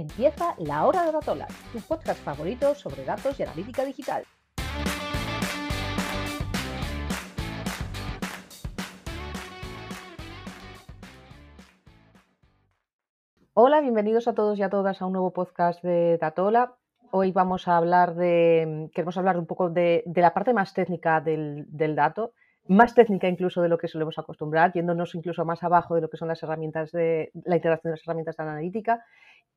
Empieza La Hora de Datola, tu podcast favorito sobre datos y analítica digital. Hola, bienvenidos a todos y a todas a un nuevo podcast de Datola. Hoy vamos a hablar de, queremos hablar un poco de, la parte más técnica del, del dato más técnica incluso de lo que solemos acostumbrar, yéndonos incluso más abajo de lo que son las herramientas de la integración de las herramientas de analítica.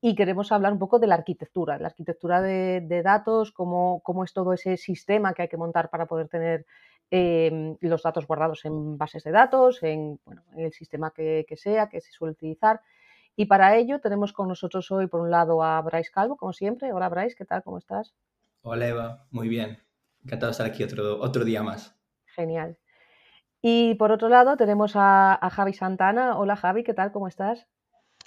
Y queremos hablar un poco de la arquitectura, la arquitectura de, datos, cómo, cómo, es todo ese sistema que hay que montar para poder tener em, los datos guardados en bases de datos, en, el sistema que, sea, que se suele utilizar. Y para ello tenemos con nosotros hoy, por un lado, a Bryce Calvo, como siempre. Hola, Bryce, ¿qué tal? ¿Cómo estás? Hola, Eva. Muy bien. Encantado de estar aquí otro, otro día más. Genial. Y por otro lado tenemos a, Javi Santana. Hola Javi, ¿qué tal? ¿Cómo estás?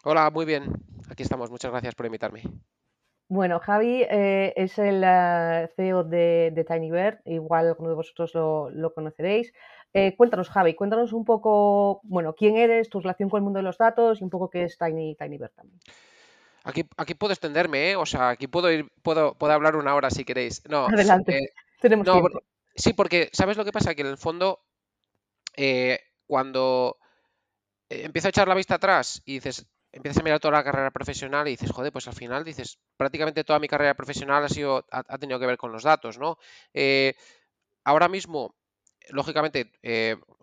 Hola, muy bien. Aquí estamos. Muchas gracias por invitarme. Bueno, Javi eh, es el eh, CEO de, TinyBird, igual alguno de vosotros lo, conoceréis. Eh, cuéntanos, Javi, cuéntanos un poco, bueno, quién eres, tu relación con el mundo de los datos y un poco qué es Tiny, TinyBird también. Aquí, aquí puedo extenderme, ¿eh? O sea, aquí puedo ir, puedo, puedo hablar una hora si queréis. No, Adelante, tenemos tiempo. Sí, porque ¿sabes lo que pasa? Que en el fondo eh, cuando eh, empiezo a echar la vista atrás y dices, empiezas a mirar toda la carrera profesional y dices, joder, pues al final dices, prácticamente toda mi carrera profesional ha sido, ha, tenido que ver con los datos, ¿no? Eh, ahora mismo, lógicamente,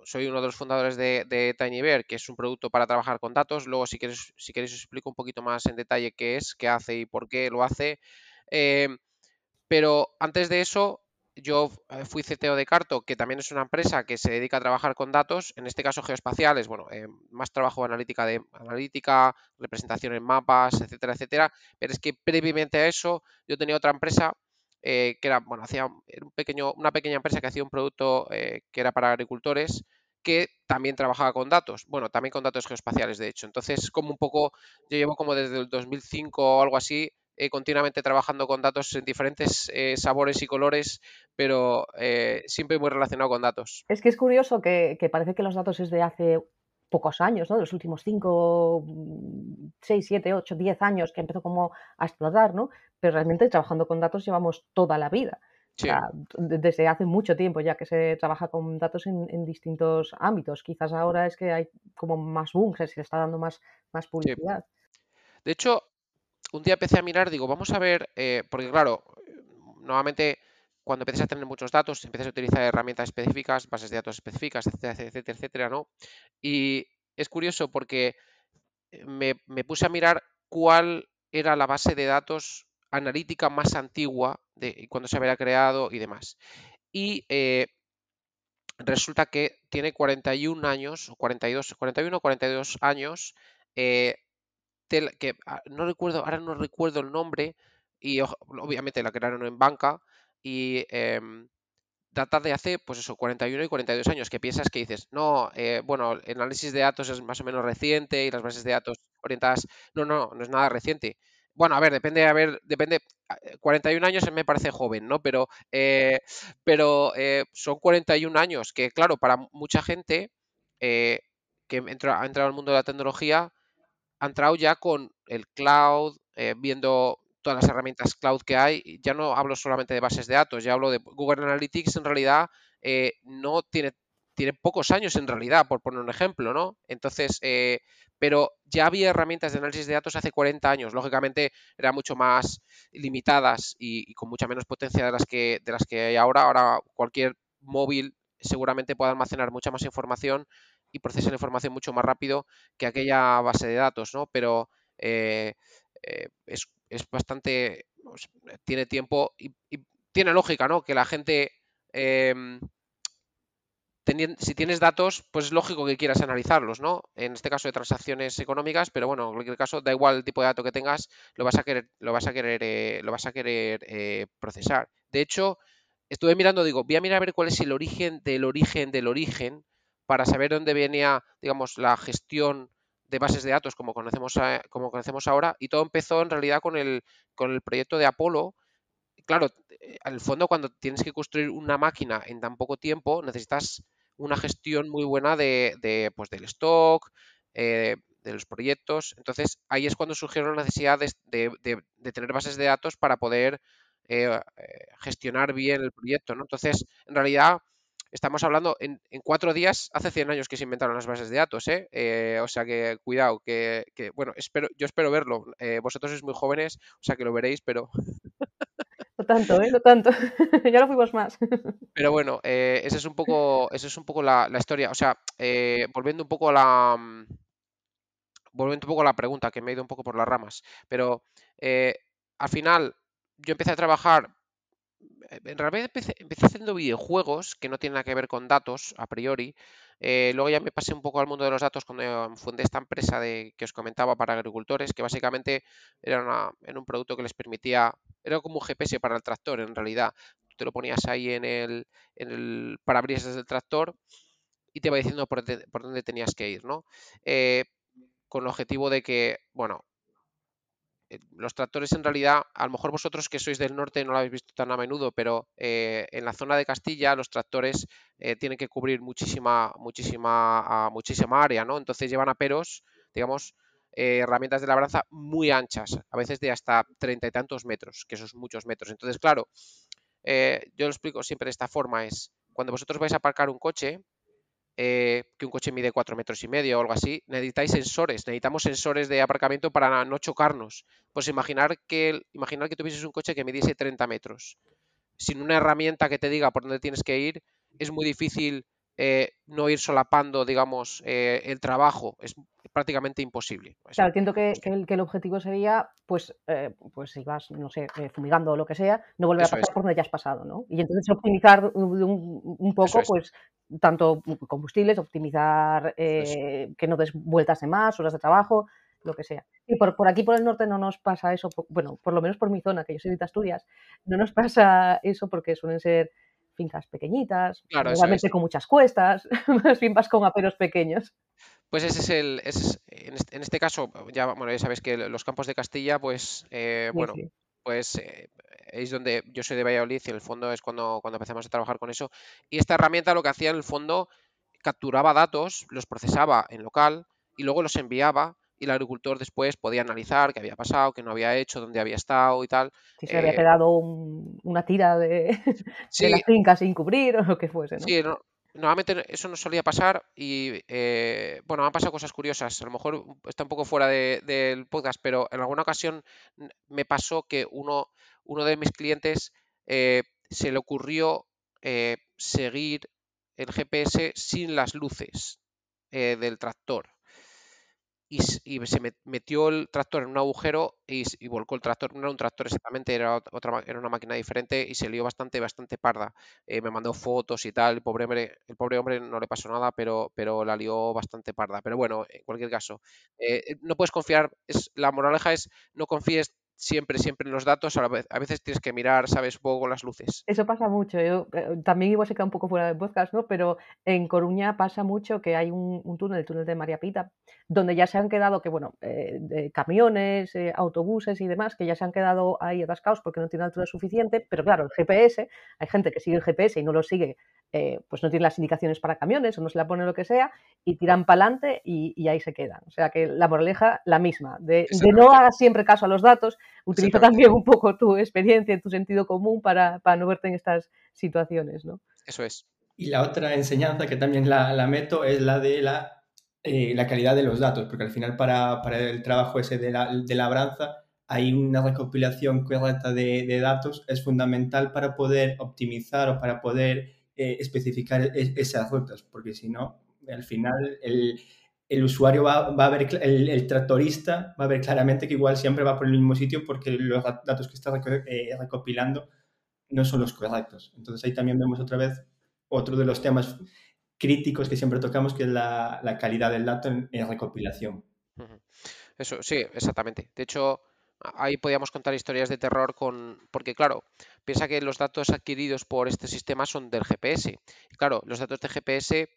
soy uno de los fundadores de, de TinyBear, que es un producto para trabajar con datos. Luego, si queréis, si queréis os explico un poquito más en detalle qué es, qué hace y por qué lo hace. pero antes de eso, yo eh, fui CTO de Carto, que también es una empresa que se dedica a trabajar con datos, en este caso geoespaciales, bueno, eh, más trabajo analítica de analítica, representación en mapas, etcétera, etcétera. Pero es que previamente a eso, yo tenía otra empresa eh, que era, bueno, hacía un pequeño, una pequeña empresa que hacía un producto que era para agricultores que también trabajaba con datos, bueno, también con datos geoespaciales, de hecho. Entonces, como un poco, yo llevo como desde el 2005 o algo así, eh, continuamente trabajando con datos en diferentes eh, sabores y colores, pero eh, siempre muy relacionado con datos. Es que es curioso que, parece que los datos es de hace pocos años, ¿no? De los últimos 5, 6, 7, 8, 10 años que empezó como a explotar, ¿no? Pero realmente trabajando con datos llevamos toda la vida. desde hace mucho tiempo ya que se trabaja con datos en, distintos ámbitos. Quizás ahora es que hay como más boom, se le está dando más, más publicidad. De hecho, un día empecé a mirar, digo, vamos a ver, eh, porque claro, nuevamente cuando empiezas a tener muchos datos, empiezas a utilizar herramientas específicas, bases de datos específicas, etcétera, etcétera, etcétera, ¿no? Y es curioso porque me, puse a mirar cuál era la base de datos analítica más antigua de cuando se había creado y demás. Y eh, resulta que tiene 41 años, o 42, 41 o 42 años, eh, que ah, no recuerdo, ahora no recuerdo el nombre, y obviamente la crearon en banca, y em, data de hace, pues eso, 41 y 42 años, que piensas que dices, no, eh, bueno, el análisis de datos es más o menos reciente y las bases de datos orientadas, no, no, no es nada reciente. Bueno, a ver, depende, a ver, depende, 41 ah, años me parece joven, ¿no? Pero, eh, pero eh, son 41 años que, claro, para mucha gente que ha entrado al mundo de la tecnología, ha entrado ya con el cloud, eh, viendo todas las herramientas cloud que hay. Ya no hablo solamente de bases de datos, ya hablo de Google Analytics, en realidad eh, no tiene, tiene pocos años en realidad, por poner un ejemplo, ¿no? Entonces, eh, pero ya había herramientas de análisis de datos hace 40 años, lógicamente eran mucho más limitadas y, y, con mucha menos potencia de las que de las que hay ahora. Ahora cualquier móvil seguramente puede almacenar mucha más información y procesa la información mucho más rápido que aquella base de datos, ¿no? Pero eh, eh, es, bastante, tiene tiempo y, tiene lógica, ¿no? Que la gente, em, si tienes datos, pues es lógico que quieras analizarlos, ¿no? En este caso de transacciones económicas, pero bueno, en cualquier caso, da igual el tipo de dato que tengas, lo vas a querer, lo vas a querer, eh, lo vas a querer procesar. De hecho, estuve mirando, digo, voy a mirar a ver cuál es el origen del origen del origen para saber dónde venía, digamos, la gestión de bases de datos como conocemos, como conocemos ahora y todo empezó en realidad con el, con el proyecto de Apolo. Claro, eh, al fondo cuando tienes que construir una máquina en tan poco tiempo necesitas una gestión muy buena de, pues, del stock, eh, los proyectos. Entonces, ahí es cuando surgieron las necesidades de, tener bases de datos para poder eh, gestionar bien el proyecto. ¿no? Entonces, en realidad, estamos hablando en, cuatro días, hace 100 años que se inventaron las bases de datos, ¿eh? ¿eh? o sea que cuidado, que, bueno, espero, yo espero verlo. Eh, vosotros sois muy jóvenes, o sea que lo veréis, pero... No tanto, ¿eh? No tanto. ya no fuimos más. Pero bueno, eh, esa es un poco, esa es un poco la, historia. O sea, volviendo un poco a la... Mm, volviendo un poco a la pregunta, que me he ido un poco por las ramas, pero al final yo empecé a trabajar eh, en realidad empecé, haciendo videojuegos que no tienen nada que ver con datos a priori. Eh, luego ya me pasé un poco al mundo de los datos cuando fundé esta empresa de, que os comentaba para agricultores, que básicamente era, un producto que les permitía, era como un GPS para el tractor en realidad. Te lo ponías ahí en el, en el parabrisas del tractor y te va diciendo por, dónde tenías que ir, ¿no? Eh, con el objetivo de que, bueno, los tractores en realidad, a lo mejor vosotros que sois del norte no lo habéis visto tan a menudo, pero eh, en la zona de Castilla los tractores eh, tienen que cubrir muchísima, muchísima, muchísima área, ¿no? Entonces llevan aperos, digamos, herramientas de labranza muy anchas, a veces de hasta treinta y tantos metros, que esos muchos metros. Entonces, claro, yo lo explico siempre de esta forma, es cuando vosotros vais a aparcar un coche, eh, que un coche mide 4 metros y medio o algo así, necesitáis sensores, necesitamos sensores de aparcamiento para no chocarnos. Pues imaginar que, imaginar que tuvieses un coche que midiese 30 metros. Sin una herramienta que te diga por dónde tienes que ir, es muy difícil eh, no ir solapando, digamos, eh, el trabajo. Prácticamente imposible. Claro, entiendo que, el, objetivo sería, pues, eh, pues si vas, no sé, fumigando o lo que sea, no volver a pasar por donde ya has pasado, ¿no? Y entonces optimizar un, poco, pues, tanto combustibles, optimizar que no des vueltas de más, horas de trabajo, lo que sea. Y por, por, aquí, por el norte, no nos pasa eso, bueno, por lo menos por mi zona, que yo soy de Asturias, no nos pasa eso porque suelen ser fincas pequeñitas, igualmente con muchas cuestas, más bien vas con aperos pequeños. Pues ese es el, en, este, caso, ya, bueno, ya sabéis que los campos de Castilla, pues, eh, bueno, pues eh, es donde yo soy de Valladolid y en el fondo es cuando, cuando empezamos a trabajar con eso. Y esta herramienta lo que hacía en el fondo, capturaba datos, los procesaba en local y luego los enviaba y el agricultor después podía analizar qué había pasado, qué no había hecho, dónde había estado y tal. Si se había eh, quedado una tira de, de, la finca sin cubrir o lo que fuese. ¿no? Sí, normalmente eso no solía pasar y eh, bueno, han pasado cosas curiosas. A lo mejor está un poco fuera del podcast, pero en alguna ocasión me pasó que uno, uno de mis clientes eh, se le ocurrió seguir el GPS sin las luces del tractor y, se metió el tractor en un agujero y, volcó el tractor. No era un tractor exactamente, era, otra, era una máquina diferente y se lió bastante, bastante parda. Eh, me mandó fotos y tal. El pobre, hombre, el pobre hombre no le pasó nada, pero, pero la lió bastante parda. Pero bueno, en cualquier caso, eh, eh, no puedes confiar. Es, la moraleja es no confíes siempre, siempre los datos, a, veces tienes que mirar, sabes, poco las luces. Eso pasa mucho. Yo, eh, también igual se queda un poco fuera del podcast, ¿no? Pero en Coruña pasa mucho que hay un, túnel, el túnel de María Pita, donde ya se han quedado, que bueno, eh, camiones, eh, autobuses y demás, que ya se han quedado ahí atascados porque no tienen altura suficiente, pero claro, el GPS, hay gente que sigue el GPS y no lo sigue eh, pues no tiene las indicaciones para camiones o no se la pone lo que sea y tiran para adelante y, ahí se quedan. O sea que la moraleja la misma, de, no hagas siempre caso a los datos, utiliza también un poco tu experiencia, tu sentido común para, no verte en estas situaciones. ¿no? Eso es. Y la otra enseñanza que también la, meto es la de la, eh, la, calidad de los datos, porque al final para, el trabajo ese de, la, de labranza hay una recopilación correcta de, de datos, es fundamental para poder optimizar o para poder eh, especificar esas rutas, porque si no, al final el, el usuario va, va, a ver, el, el, tractorista va a ver claramente que igual siempre va por el mismo sitio porque los datos que está eh, recopilando no son los correctos. Entonces ahí también vemos otra vez otro de los temas críticos que siempre tocamos, que es la, la calidad del dato en, en recopilación. Eso, sí, exactamente. De hecho, ahí podíamos contar historias de terror con. Porque, claro, piensa que los datos adquiridos por este sistema son del GPS. Claro, los datos de GPS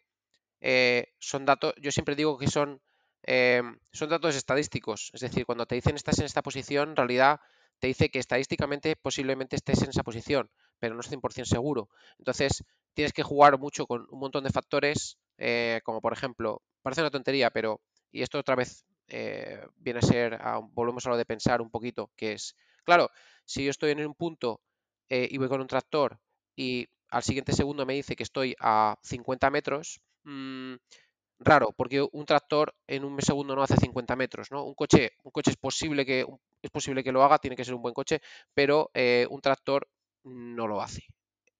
eh, son datos. Yo siempre digo que son. Eh, son datos estadísticos. Es decir, cuando te dicen estás en esta posición, en realidad te dice que estadísticamente posiblemente estés en esa posición, pero no es 100% seguro. Entonces, tienes que jugar mucho con un montón de factores, eh, como por ejemplo, parece una tontería, pero, y esto otra vez viene a ser, volvemos a lo de pensar un poquito, que es, claro, si yo estoy en un punto y voy con un tractor y al siguiente segundo me dice que estoy a 50 metros, mm, raro, porque un tractor en un segundo no hace 50 metros, ¿no? Un coche, un coche es posible que es posible que lo haga, tiene que ser un buen coche, pero eh, un tractor no lo hace.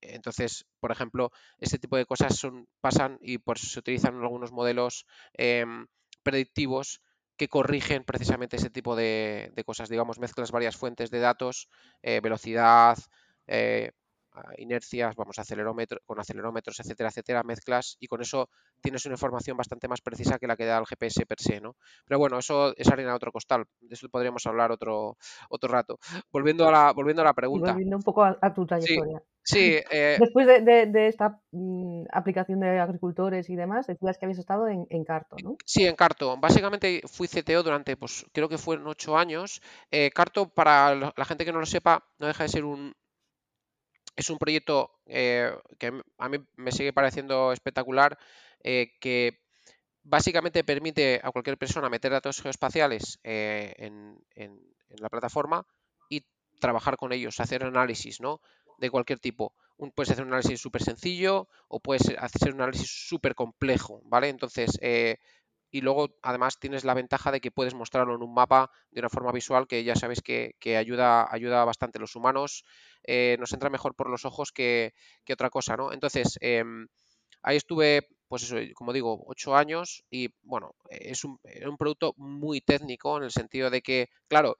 Entonces, por ejemplo, este tipo de cosas son, pasan y por eso se utilizan algunos modelos em, predictivos que corrigen precisamente ese tipo de, cosas. Digamos, mezclas varias fuentes de datos, eh, velocidad, eh, inercias, vamos, acelerómetro, con acelerómetros, etcétera, etcétera, mezclas y con eso tienes una información bastante más precisa que la que da el GPS per se, ¿no? Pero bueno, eso es harina de otro costal, de eso podríamos hablar otro, otro rato. Volviendo a la, volviendo a la pregunta. volviendo un poco a, tu trayectoria. Sí, eh, Después de, esta mm, aplicación de agricultores y demás, decías que habías estado en, Carto, ¿no? Sí, en Carto. Básicamente fui CTO durante, pues creo que fueron ocho años. Eh, Carto, para la gente que no lo sepa, no deja de ser un, es un proyecto eh, que a mí me sigue pareciendo espectacular, eh, que básicamente permite a cualquier persona meter datos geoespaciales eh, en, la plataforma y trabajar con ellos, hacer análisis ¿no? de cualquier tipo. Un, puedes hacer un análisis súper sencillo o puedes hacer un análisis súper complejo, ¿vale? Entonces, y luego además tienes la ventaja de que puedes mostrarlo en un mapa de una forma visual que ya sabes que, ayuda, ayuda bastante. Los humanos eh, nos entra mejor por los ojos que, otra cosa, ¿no? Entonces, em, ahí estuve, pues eso, como digo, ocho años y bueno, es un, un producto muy técnico en el sentido de que, claro,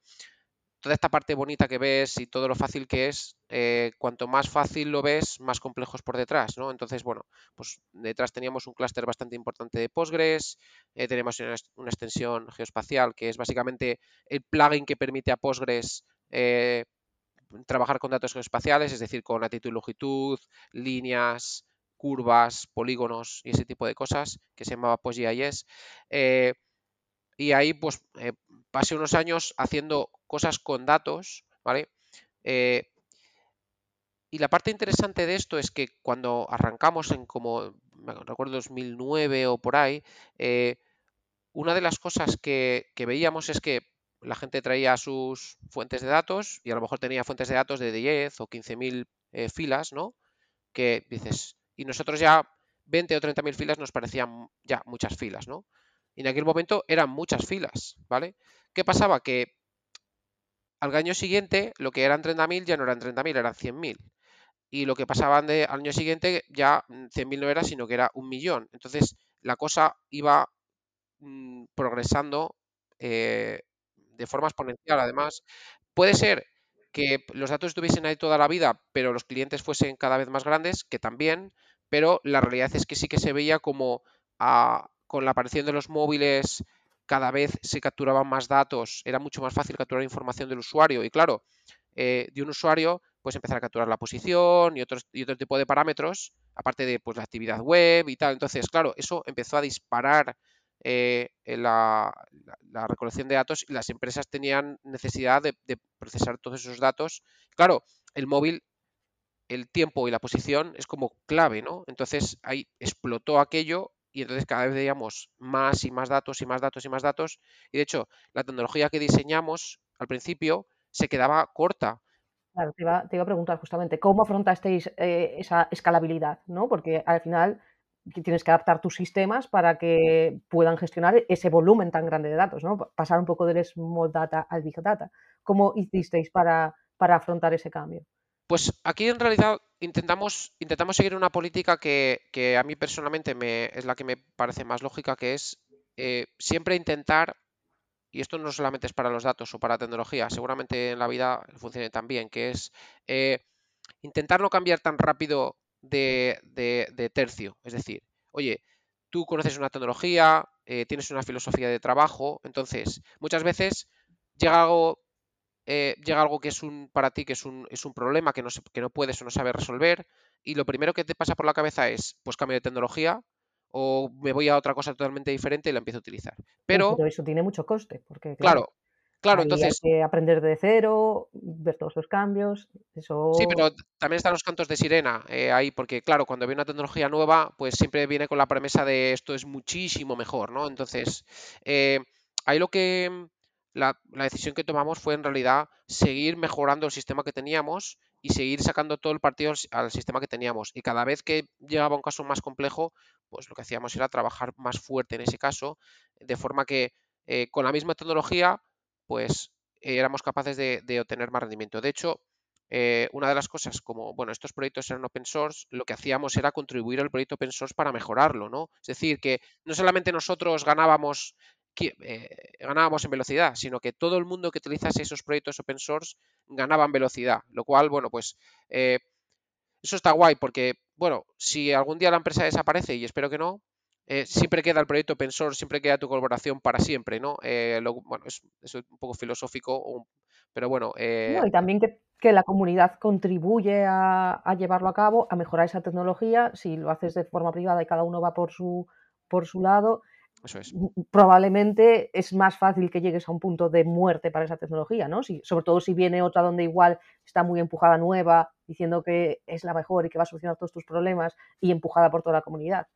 toda esta parte bonita que ves y todo lo fácil que es, eh, cuanto más fácil lo ves, más complejos por detrás, ¿no? Entonces, bueno, pues detrás teníamos un clúster bastante importante de Postgres, eh, tenemos una, extensión geoespacial que es básicamente el plugin que permite a Postgres eh, trabajar con datos geoespaciales, es decir, con latitud y longitud, líneas, curvas, polígonos y ese tipo de cosas, que se llamaba PostGIS. Y ahí, pues, pasé unos años haciendo cosas con datos, ¿vale? Eh, y la parte interesante de esto es que cuando arrancamos en como, recuerdo 2009 o por ahí, eh, una de las cosas que, veíamos es que la gente traía sus fuentes de datos y a lo mejor tenía fuentes de datos de 10 o 15.000 eh, filas, ¿no? Que dices, y nosotros ya 20 o 30.000 filas nos parecían ya muchas filas, ¿no? Y en aquel momento eran muchas filas, ¿vale? ¿Qué pasaba? Que al año siguiente lo que eran 30.000 ya no eran 30.000, eran 100.000. Y lo que pasaban de, al año siguiente ya 100.000 no era, sino que era un millón. Entonces la cosa iba mm, progresando eh, de forma exponencial. Además, puede ser que los datos estuviesen ahí toda la vida, pero los clientes fuesen cada vez más grandes, que también, pero la realidad es que sí que se veía como con la aparición de los móviles cada vez se capturaban más datos, era mucho más fácil capturar información del usuario y claro, eh, de un usuario pues empezar a capturar la posición y, otros, y otro tipo de parámetros, aparte de pues, la actividad web y tal. Entonces, claro, eso empezó a disparar eh, la, recolección de datos y las empresas tenían necesidad de, de, procesar todos esos datos. Claro, el móvil, el tiempo y la posición es como clave, ¿no? Entonces ahí explotó aquello y entonces cada vez veíamos más y más datos y más datos y más datos. Y de hecho, la tecnología que diseñamos al principio se quedaba corta. Claro, te iba, a preguntar justamente, ¿cómo afrontasteis eh, esa escalabilidad? ¿no? Porque al final tienes que adaptar tus sistemas para que puedan gestionar ese volumen tan grande de datos, ¿no? Pasar un poco del small data al big data. ¿Cómo hicisteis para, para afrontar ese cambio? Pues aquí en realidad intentamos, intentamos seguir una política que, a mí personalmente me, es la que me parece más lógica, que es eh, siempre intentar, y esto no solamente es para los datos o para tecnología, seguramente en la vida funcione también, que es eh, intentar no cambiar tan rápido de, tercio. Es decir, oye, tú conoces una tecnología, eh, tienes una filosofía de trabajo, entonces muchas veces llega algo eh, llega algo que es un para ti que es un, es un problema que no, que no puedes o no sabes resolver y lo primero que te pasa por la cabeza es pues cambio de tecnología o me voy a otra cosa totalmente diferente y la empiezo a utilizar. Pero, eso tiene mucho coste, porque claro, claro, entonces hay que aprender de cero, ver todos los cambios, eso Sí, pero también están los cantos de sirena eh, ahí, porque claro, cuando viene una tecnología nueva, pues siempre viene con la premisa de esto es muchísimo mejor, ¿no? Entonces, eh, ahí lo que la, decisión que tomamos fue en realidad seguir mejorando el sistema que teníamos y seguir sacando todo el partido al, sistema que teníamos. Y cada vez que llegaba un caso más complejo, pues lo que hacíamos era trabajar más fuerte en ese caso, de forma que eh, con la misma tecnología, pues éramos capaces de, de, obtener más rendimiento. De hecho, eh, una de las cosas, como bueno, estos proyectos eran open source, lo que hacíamos era contribuir al proyecto open source para mejorarlo, ¿no? Es decir, que no solamente nosotros ganábamos, eh, ganábamos en velocidad, sino que todo el mundo que utilizase esos proyectos open source ganaba en velocidad, lo cual, bueno, pues eh, eso está guay porque, bueno, si algún día la empresa desaparece, y espero que no, siempre queda el proyecto open source, siempre queda tu colaboración para siempre, ¿no? bueno, es, un poco filosófico, pero bueno. y también que que la comunidad contribuye a, llevarlo a cabo, a mejorar esa tecnología. Si lo haces de forma privada y cada uno va por su, por su lado, probablemente es más fácil que llegues a un punto de muerte para esa tecnología, ¿no? Si, sobre todo si viene otra donde igual está muy empujada nueva, diciendo que es la mejor y que va a solucionar todos tus problemas y empujada por toda la comunidad.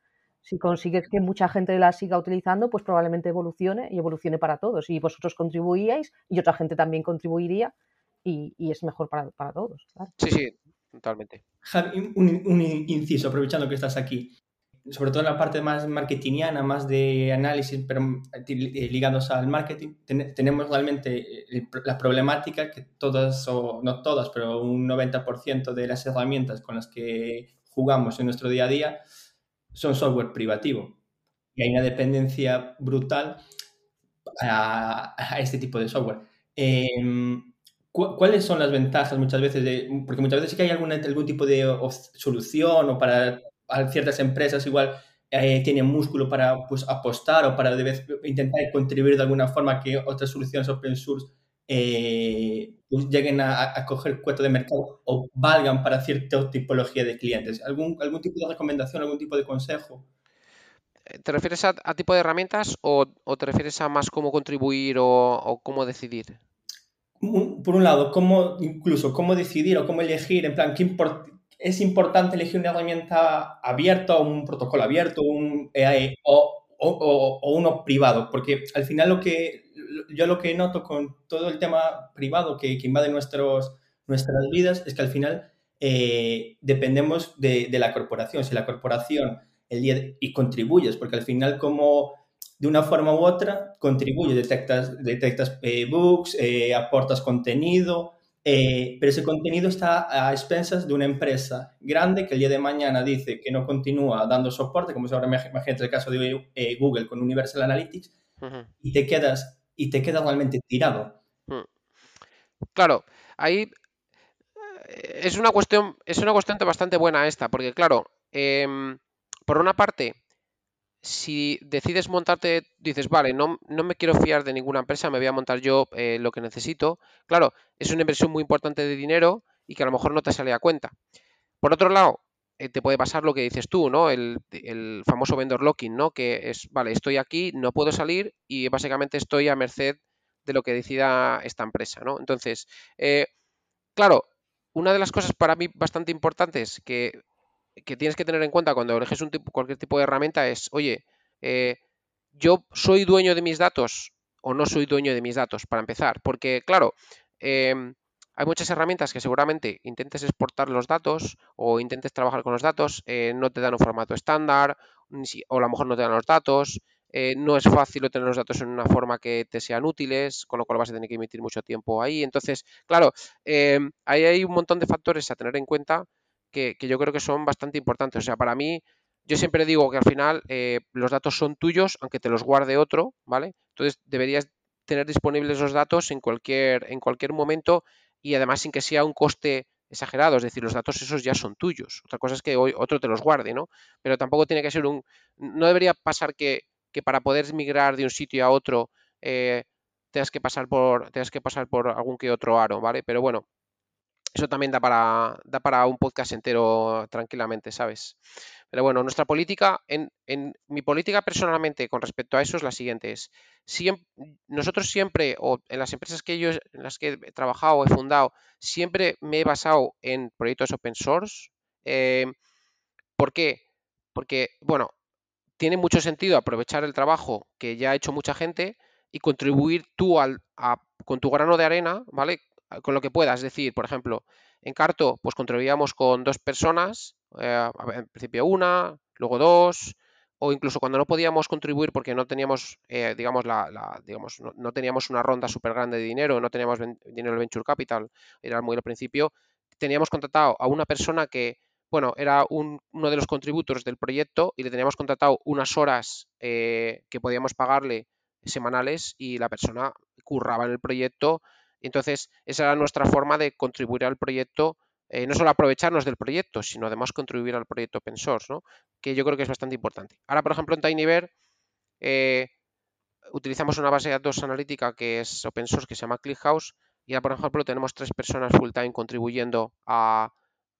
Si consigues que mucha gente la siga utilizando, pues probablemente evolucione y evolucione para todos. Y vosotros contribuíais y otra gente también contribuiría y, es mejor para, todos. Sí, sí, totalmente. Javi, un, inciso, aprovechando que estás aquí. Sobre todo en la parte más marketingiana, más de análisis, pero eh, ligados al marketing, tenemos realmente eh, la problemática que todas, o no todas, pero un 90% de las herramientas con las que jugamos en nuestro día a día son software privativo. Y hay una dependencia brutal a, este tipo de software. Em, ¿Cuáles son las ventajas muchas veces de, porque muchas veces sí que hay algún, algún tipo de solución o para ciertas empresas igual eh, tienen músculo para pues, apostar o para intentar contribuir de alguna forma que otras soluciones open source eh, pues lleguen a, a, coger cuota de mercado o valgan para cierta tipología de clientes. ¿Algún, algún tipo de recomendación, algún tipo de consejo? Eh, ¿Te refieres a, tipo de herramientas o, te refieres a más cómo contribuir o cómo decidir? por un lado, cómo, incluso cómo decidir o cómo elegir, en plan, ¿qué es importante elegir una herramienta abierta o un protocolo abierto un EAE o, o, o, uno privado, porque al final lo que yo lo que noto con todo el tema privado que, que invade nuestros, nuestras vidas es que al final eh, dependemos de, de, la corporación. Si la corporación el día y contribuyes, porque al final como de una forma u otra contribuye, detectas, detectas eh, bugs, eh, aportas contenido, eh, pero ese contenido está a expensas de una empresa grande que el día de mañana dice que no continúa dando soporte, como si ahora imagínate el caso de Google con Universal Analytics, y te quedas y te quedas realmente tirado. Mm. Claro, ahí es una cuestión, es una cuestión bastante buena esta, porque claro, em, por una parte, si decides montarte, dices, vale, no, no, me quiero fiar de ninguna empresa, me voy a montar yo eh, lo que necesito. Claro, es una inversión muy importante de dinero y que a lo mejor no te sale a cuenta. Por otro lado, eh, te puede pasar lo que dices tú, ¿no? El, famoso vendor locking, ¿no? Que es, vale, estoy aquí, no puedo salir y básicamente estoy a merced de lo que decida esta empresa, ¿no? Entonces, eh, claro, una de las cosas para mí bastante importantes que que tienes que tener en cuenta cuando eliges un tipo, cualquier tipo de herramienta es, oye, eh, yo soy dueño de mis datos o no soy dueño de mis datos, para empezar. Porque, claro, em, hay muchas herramientas que seguramente intentes exportar los datos o intentes trabajar con los datos, eh, no te dan un formato estándar o a lo mejor no te dan los datos. Eh, no es fácil obtener los datos en una forma que te sean útiles, con lo cual vas a tener que emitir mucho tiempo ahí. Entonces, claro, em, ahí hay un montón de factores a tener en cuenta que, yo creo que son bastante importantes. O sea, para mí, yo siempre digo que al final eh, los datos son tuyos, aunque te los guarde otro, ¿vale? Entonces deberías tener disponibles los datos en cualquier, en cualquier momento y además sin que sea un coste exagerado, es decir, los datos esos ya son tuyos. Otra cosa es que hoy otro te los guarde, ¿no? Pero tampoco tiene que ser un... No debería pasar que, que para poder migrar de un sitio a otro eh, tengas que pasar por tengas que pasar por algún que otro aro, ¿vale? Pero bueno, eso también da para, da para un podcast entero tranquilamente, ¿sabes? Pero bueno, nuestra política, en, mi política personalmente con respecto a eso es la siguiente, es nosotros siempre, o en las empresas que yo, en las que he trabajado, he fundado, siempre me he basado en proyectos open source. Eh, ¿Por qué? Porque, bueno, tiene mucho sentido aprovechar el trabajo que ya ha hecho mucha gente y contribuir tú al, con tu grano de arena, ¿vale? Con lo que puedas. Es decir, por ejemplo, en Carto, pues contribuíamos con dos personas, eh, en principio una, luego dos, o incluso cuando no podíamos contribuir porque no teníamos, eh, digamos, la, digamos, no, teníamos una ronda súper grande de dinero, no teníamos dinero de venture capital, era muy al principio, teníamos contratado a una persona que, bueno, era uno de los contributores del proyecto y le teníamos contratado unas horas eh, que podíamos pagarle semanales y la persona curraba en el proyecto. Entonces, esa era nuestra forma de contribuir al proyecto eh, no solo aprovecharnos del proyecto, sino además contribuir al proyecto open source, ¿no? que yo creo que es bastante importante. Ahora, por ejemplo, en TinyBear eh, utilizamos una base de datos analítica que es open source, que se llama ClickHouse, y ahora, por ejemplo, tenemos tres personas full time contribuyendo a,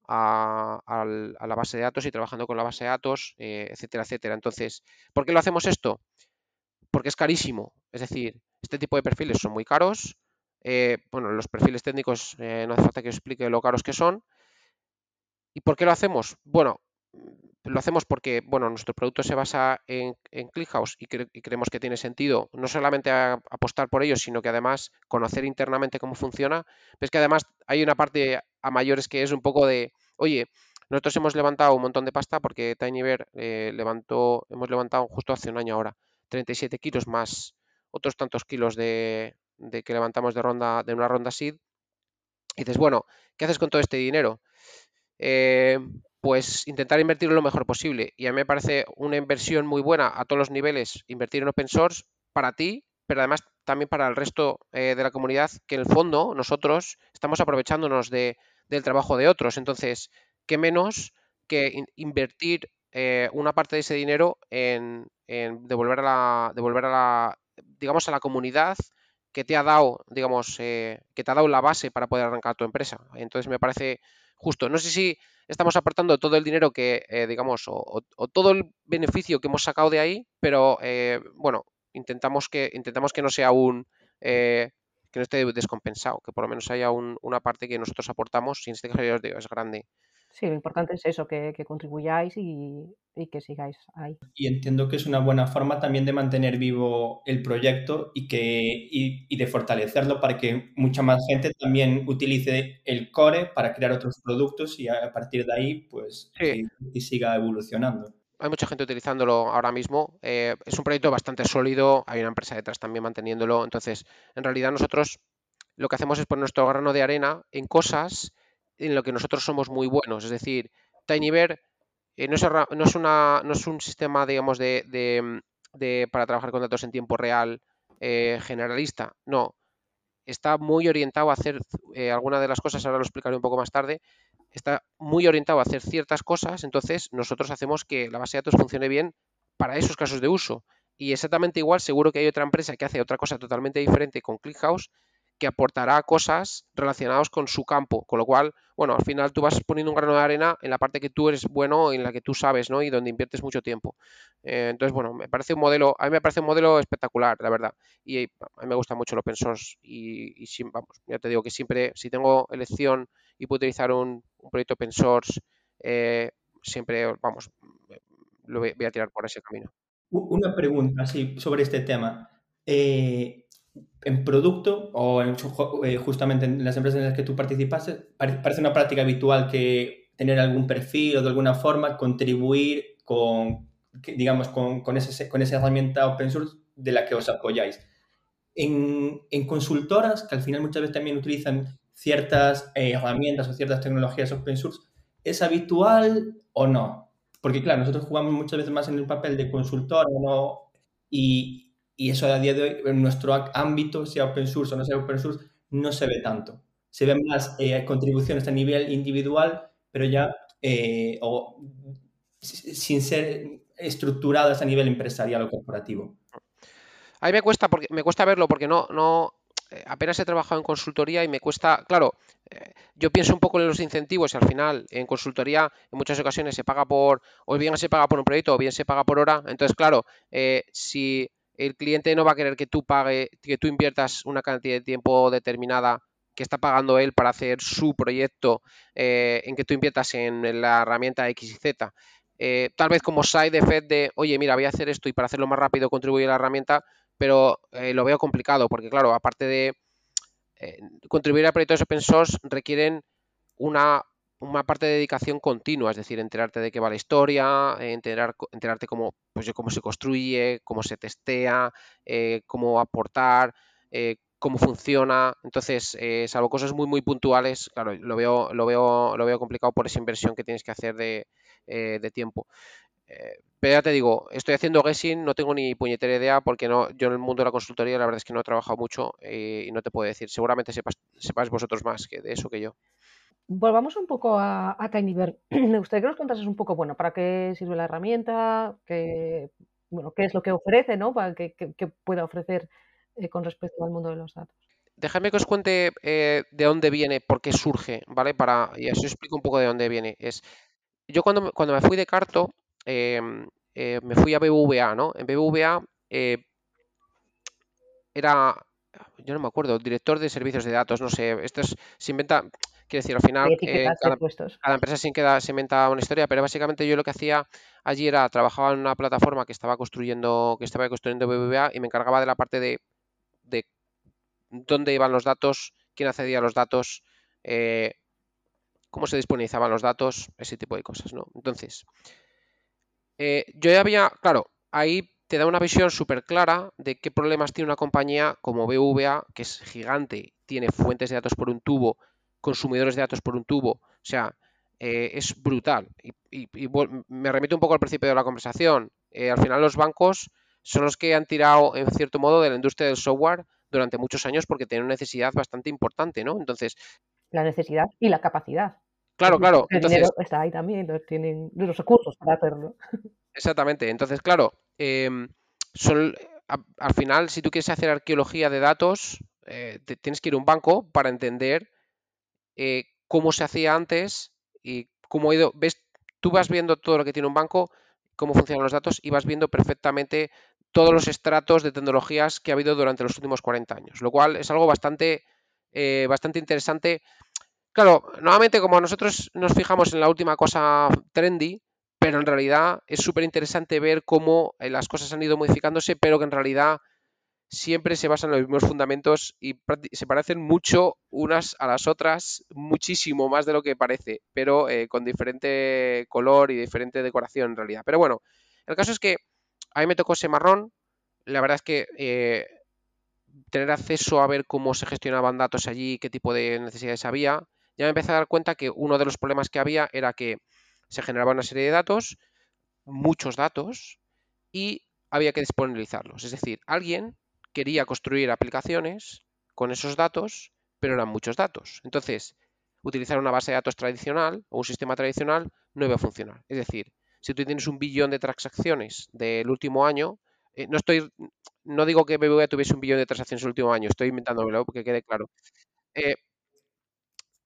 la base de datos y trabajando con la base de datos, eh, etcétera, etcétera. Entonces, ¿por qué lo hacemos esto? Porque es carísimo. Es decir, este tipo de perfiles son muy caros, eh, bueno, los perfiles técnicos eh, no hace falta que os explique lo caros que son. ¿Y por qué lo hacemos? Bueno, lo hacemos porque bueno, nuestro producto se basa en, ClickHouse y, creemos que tiene sentido no solamente apostar por ello, sino que además conocer internamente cómo funciona. Pero es que además hay una parte a mayores que es un poco de, oye, nosotros hemos levantado un montón de pasta porque TinyBear eh, levantó, hemos levantado justo hace un año ahora 37 kilos más otros tantos kilos de, de que levantamos de, ronda, de una ronda SID. Y dices, bueno, ¿qué haces con todo este dinero? Eh, pues intentar invertirlo lo mejor posible. Y a mí me parece una inversión muy buena a todos los niveles, invertir en open source para ti, pero además también para el resto eh, de la comunidad, que en el fondo nosotros estamos aprovechándonos de, del trabajo de otros. Entonces, ¿qué menos que invertir eh, una parte de ese dinero en, en devolver a la, devolver a la, digamos, a la comunidad que te ha dado, digamos, eh, que te ha dado la base para poder arrancar tu empresa. Entonces me parece justo. No sé si estamos aportando todo el dinero que, eh, digamos, o, todo el beneficio que hemos sacado de ahí, pero eh, bueno, intentamos que, intentamos que no sea un que no esté descompensado, que por lo menos haya una parte que nosotros aportamos, en este caso es grande, Sí, lo importante es eso, que, contribuyáis y, que sigáis ahí. Y entiendo que es una buena forma también de mantener vivo el proyecto y, que, y, de fortalecerlo para que mucha más gente también utilice el core para crear otros productos y a partir de ahí pues y, siga evolucionando. Hay mucha gente utilizándolo ahora mismo. Eh, es un proyecto bastante sólido, hay una empresa detrás también manteniéndolo. Entonces, en realidad nosotros lo que hacemos es poner nuestro grano de arena en cosas en lo que nosotros somos muy buenos. Es decir, TinyBear eh, no, es, no, es no es un sistema, digamos, de, para trabajar con datos en tiempo real eh, generalista. No. Está muy orientado a hacer eh, alguna de las cosas, ahora lo explicaré un poco más tarde. Está muy orientado a hacer ciertas cosas, entonces nosotros hacemos que la base de datos funcione bien para esos casos de uso. Y exactamente igual, seguro que hay otra empresa que hace otra cosa totalmente diferente con ClickHouse que aportará cosas relacionadas con su campo, con lo cual, bueno, al final tú vas poniendo un grano de arena en la parte que tú eres bueno, en la que tú sabes, ¿no? Y donde inviertes mucho tiempo. Eh, entonces, bueno, me parece un modelo, a mí me parece un modelo espectacular, la verdad. Y a mí me gusta mucho el open source y, vamos, ya te digo que siempre, si tengo elección y puedo utilizar un, proyecto open source, eh, siempre, vamos, lo voy, a tirar por ese camino. Una pregunta, sí, sobre este tema. Eh, en producto o eh, justamente en las empresas en las que tú participaste, parece una práctica habitual que tener algún perfil o de alguna forma contribuir con, digamos, con, con, ese, con esa herramienta open source de la que os apoyáis. En, en consultoras, que al final muchas veces también utilizan ciertas eh, herramientas o ciertas tecnologías open source, ¿es habitual o no? Porque claro, nosotros jugamos muchas veces más en el papel de consultor ¿no? y, y eso a día de hoy, en nuestro ámbito, sea open source o no sea open source, no se ve tanto. Se ven más eh, contribuciones a nivel individual, pero ya eh, o, sin ser estructuradas a nivel empresarial o corporativo. A mí me cuesta, porque, me cuesta verlo porque no, no, eh, apenas he trabajado en consultoría y me cuesta, claro, yo pienso un poco en los incentivos y al final en consultoría en muchas ocasiones se paga por, o bien se paga por un proyecto o bien se paga por hora. Entonces, claro, si el cliente no va a querer que tú pague, que tú inviertas una cantidad de tiempo determinada que está pagando él para hacer su proyecto eh, en que tú inviertas en la herramienta X y Z. Eh, tal vez como side effect de, oye, mira, voy a hacer esto y para hacerlo más rápido contribuye a la herramienta, pero eh, lo veo complicado porque, claro, aparte de contribuir a proyectos open source requieren una, una, parte de dedicación continua, es decir, enterarte de qué va la historia, enterar, enterarte cómo, pues, cómo se construye, cómo se testea, cómo aportar, cómo funciona. Entonces, eh, salvo cosas muy, muy puntuales, claro, lo veo, lo veo, lo veo complicado por esa inversión que tienes que hacer de, eh, tiempo. Eh, pero ya te digo, estoy haciendo guessing, no tengo ni puñetera idea porque no, yo en el mundo de la consultoría la verdad es que no he trabajado mucho y no te puedo decir. Seguramente sepas, sepáis vosotros más que de eso que yo. Volvamos un poco a, a. Me gustaría que nos contases un poco, bueno, para qué sirve la herramienta, qué, bueno, qué es lo que ofrece, ¿no? Para que, pueda ofrecer eh, con respecto al mundo de los datos. Déjame que os cuente eh, de dónde viene, por qué surge, ¿vale? Para, y os explico un poco de dónde viene. Es, yo cuando, cuando me fui de Carto, em, eh, me fui a BBVA, ¿no? En BBVA era, yo no me acuerdo, director de servicios de datos, no sé, esto es, se inventa, quiero decir, al final cada, cada, empresa se, queda, se inventa una historia, pero básicamente yo lo que hacía allí era, trabajaba en una plataforma que estaba construyendo, que estaba construyendo BBVA y me encargaba de la parte de de dónde iban los datos, quién accedía a los datos, eh, cómo se disponibilizaban los datos, ese tipo de cosas, ¿no? Entonces, eh, yo ya había, claro, ahí te da una visión súper clara de qué problemas tiene una compañía como BVA, que es gigante, tiene fuentes de datos por un tubo, consumidores de datos por un tubo, o sea, eh, es brutal. Y, me remito un poco al principio de la conversación. al final los bancos son los que han tirado, en cierto modo, de la industria del software durante muchos años porque tienen una necesidad bastante importante, ¿no? Entonces. La necesidad y la capacidad. Claro, claro. El dinero está ahí también, tienen los recursos para hacerlo. Exactamente. Entonces, claro, em, al final, si tú quieres hacer arqueología de datos, eh, tienes que ir a un banco para entender eh, cómo se hacía antes y cómo ha ido. Ves, tú vas viendo todo lo que tiene un banco, cómo funcionan los datos y vas viendo perfectamente todos los estratos de tecnologías que ha habido durante los últimos 40 años, lo cual es algo bastante, eh, bastante interesante. Claro, nuevamente como nosotros nos fijamos en la última cosa trendy, pero en realidad es súper interesante ver cómo eh, las cosas han ido modificándose, pero que en realidad siempre se basan en los mismos fundamentos y se parecen mucho unas a las otras, muchísimo más de lo que parece, pero eh, con diferente color y diferente decoración en realidad. Pero bueno, el caso es que a mí me tocó ese marrón. La verdad es que eh, tener acceso a ver cómo se gestionaban datos allí, qué tipo de necesidades había, ya me empecé a dar cuenta que uno de los problemas que había era que se generaba una serie de datos, muchos datos, y había que disponibilizarlos. Es decir, alguien quería construir aplicaciones con esos datos, pero eran muchos datos. Entonces, utilizar una base de datos tradicional o un sistema tradicional no iba a funcionar. Es decir, si tú tienes un billón de transacciones del último año, eh, no estoy, no digo que BBVA tuviese un billón de transacciones el último año, estoy inventándomelo porque quede claro. Eh,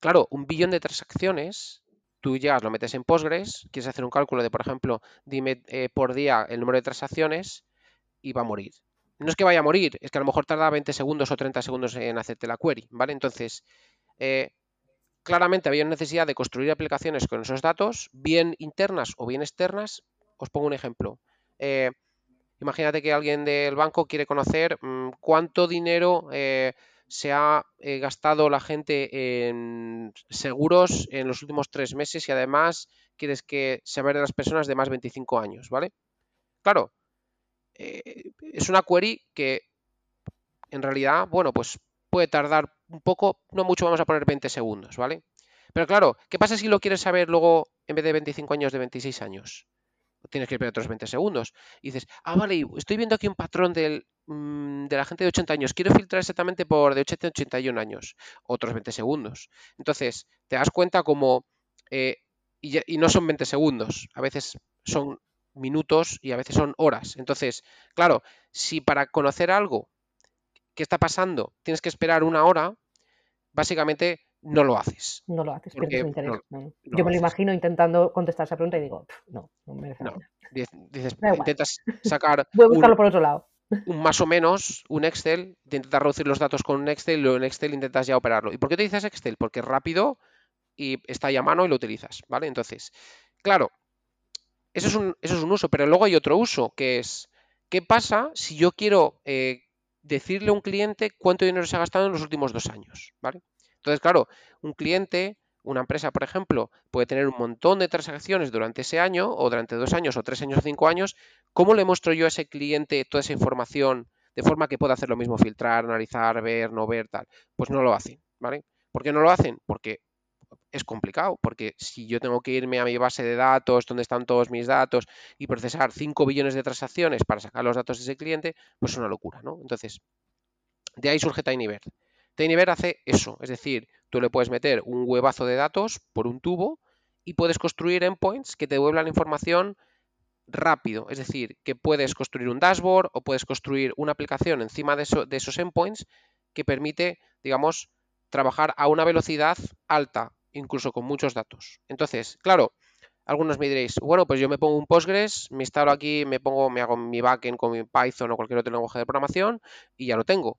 claro, un billón de transacciones, tú llegas, lo metes en Postgres, quieres hacer un cálculo de, por ejemplo, dime eh, por día el número de transacciones y va a morir. No es que vaya a morir, es que a lo mejor tarda 20 segundos o 30 segundos en hacerte la query, ¿vale? Entonces, claramente había necesidad de construir aplicaciones con esos datos, bien internas o bien externas. Os pongo un ejemplo. Eh, imagínate que alguien del banco quiere conocer mm, cuánto dinero eh, se ha eh, gastado la gente en seguros en los últimos tres meses y además quieres que saber de las personas de más 25 años, ¿vale? Claro, es una query que en realidad, bueno, pues puede tardar un poco, no mucho, vamos a poner 20 segundos, ¿vale? Pero claro, ¿qué pasa si lo quieres saber luego en vez de 25 años, de 26 años? Tienes que esperar otros 20 segundos. Y dices, ah, vale, estoy viendo aquí un patrón mm, de la gente de 80 años. Quiero filtrar exactamente por de 80 a 81 años. Otros 20 segundos. Entonces, te das cuenta como... Eh, y no son 20 segundos. A veces son minutos y a veces son horas. Entonces, claro, si para conocer algo qué está pasando, tienes que esperar una hora, básicamente no lo haces. No lo haces, porque interés. Yo me lo imagino intentando contestar esa pregunta y digo, no, no merece no. Dices, intentas sacar. Voy a buscarlo por otro lado. Un más o menos, un Excel, intentas reducir los datos con un Excel y luego en Excel intentas ya operarlo. ¿Y por qué utilizas Excel? Porque es rápido y está ahí a mano y lo utilizas, ¿vale? Entonces, claro, eso es un, uso, pero luego hay otro uso que es ¿qué pasa si yo quiero eh, decirle a un cliente cuánto dinero se ha gastado en los últimos dos años? ¿vale? Entonces, claro, un cliente, una empresa, por ejemplo, puede tener un montón de transacciones durante ese año, o durante dos años, o tres años, o cinco años. ¿Cómo le muestro yo a ese cliente toda esa información de forma que pueda hacer lo mismo, filtrar, analizar, ver, no ver, tal? Pues no lo hacen, ¿vale? ¿Por qué no lo hacen? Porque es complicado, porque si yo tengo que irme a mi base de datos, donde están todos mis datos, y procesar 5 billones de transacciones para sacar los datos de ese cliente, pues es una locura, ¿no? Entonces, de ahí surge TinyBear. TinyBear hace eso, es decir, tú le puedes meter un huevazo de datos por un tubo y puedes construir endpoints que te devuelvan información rápido, es decir, que puedes construir un dashboard o puedes construir una aplicación encima de, de esos endpoints que permite, digamos, trabajar a una velocidad alta, incluso con muchos datos. Entonces, claro, algunos me diréis, bueno, pues yo me pongo un Postgres, me instalo aquí, me pongo, me hago mi backend con mi Python o cualquier otro lenguaje de programación y ya lo tengo.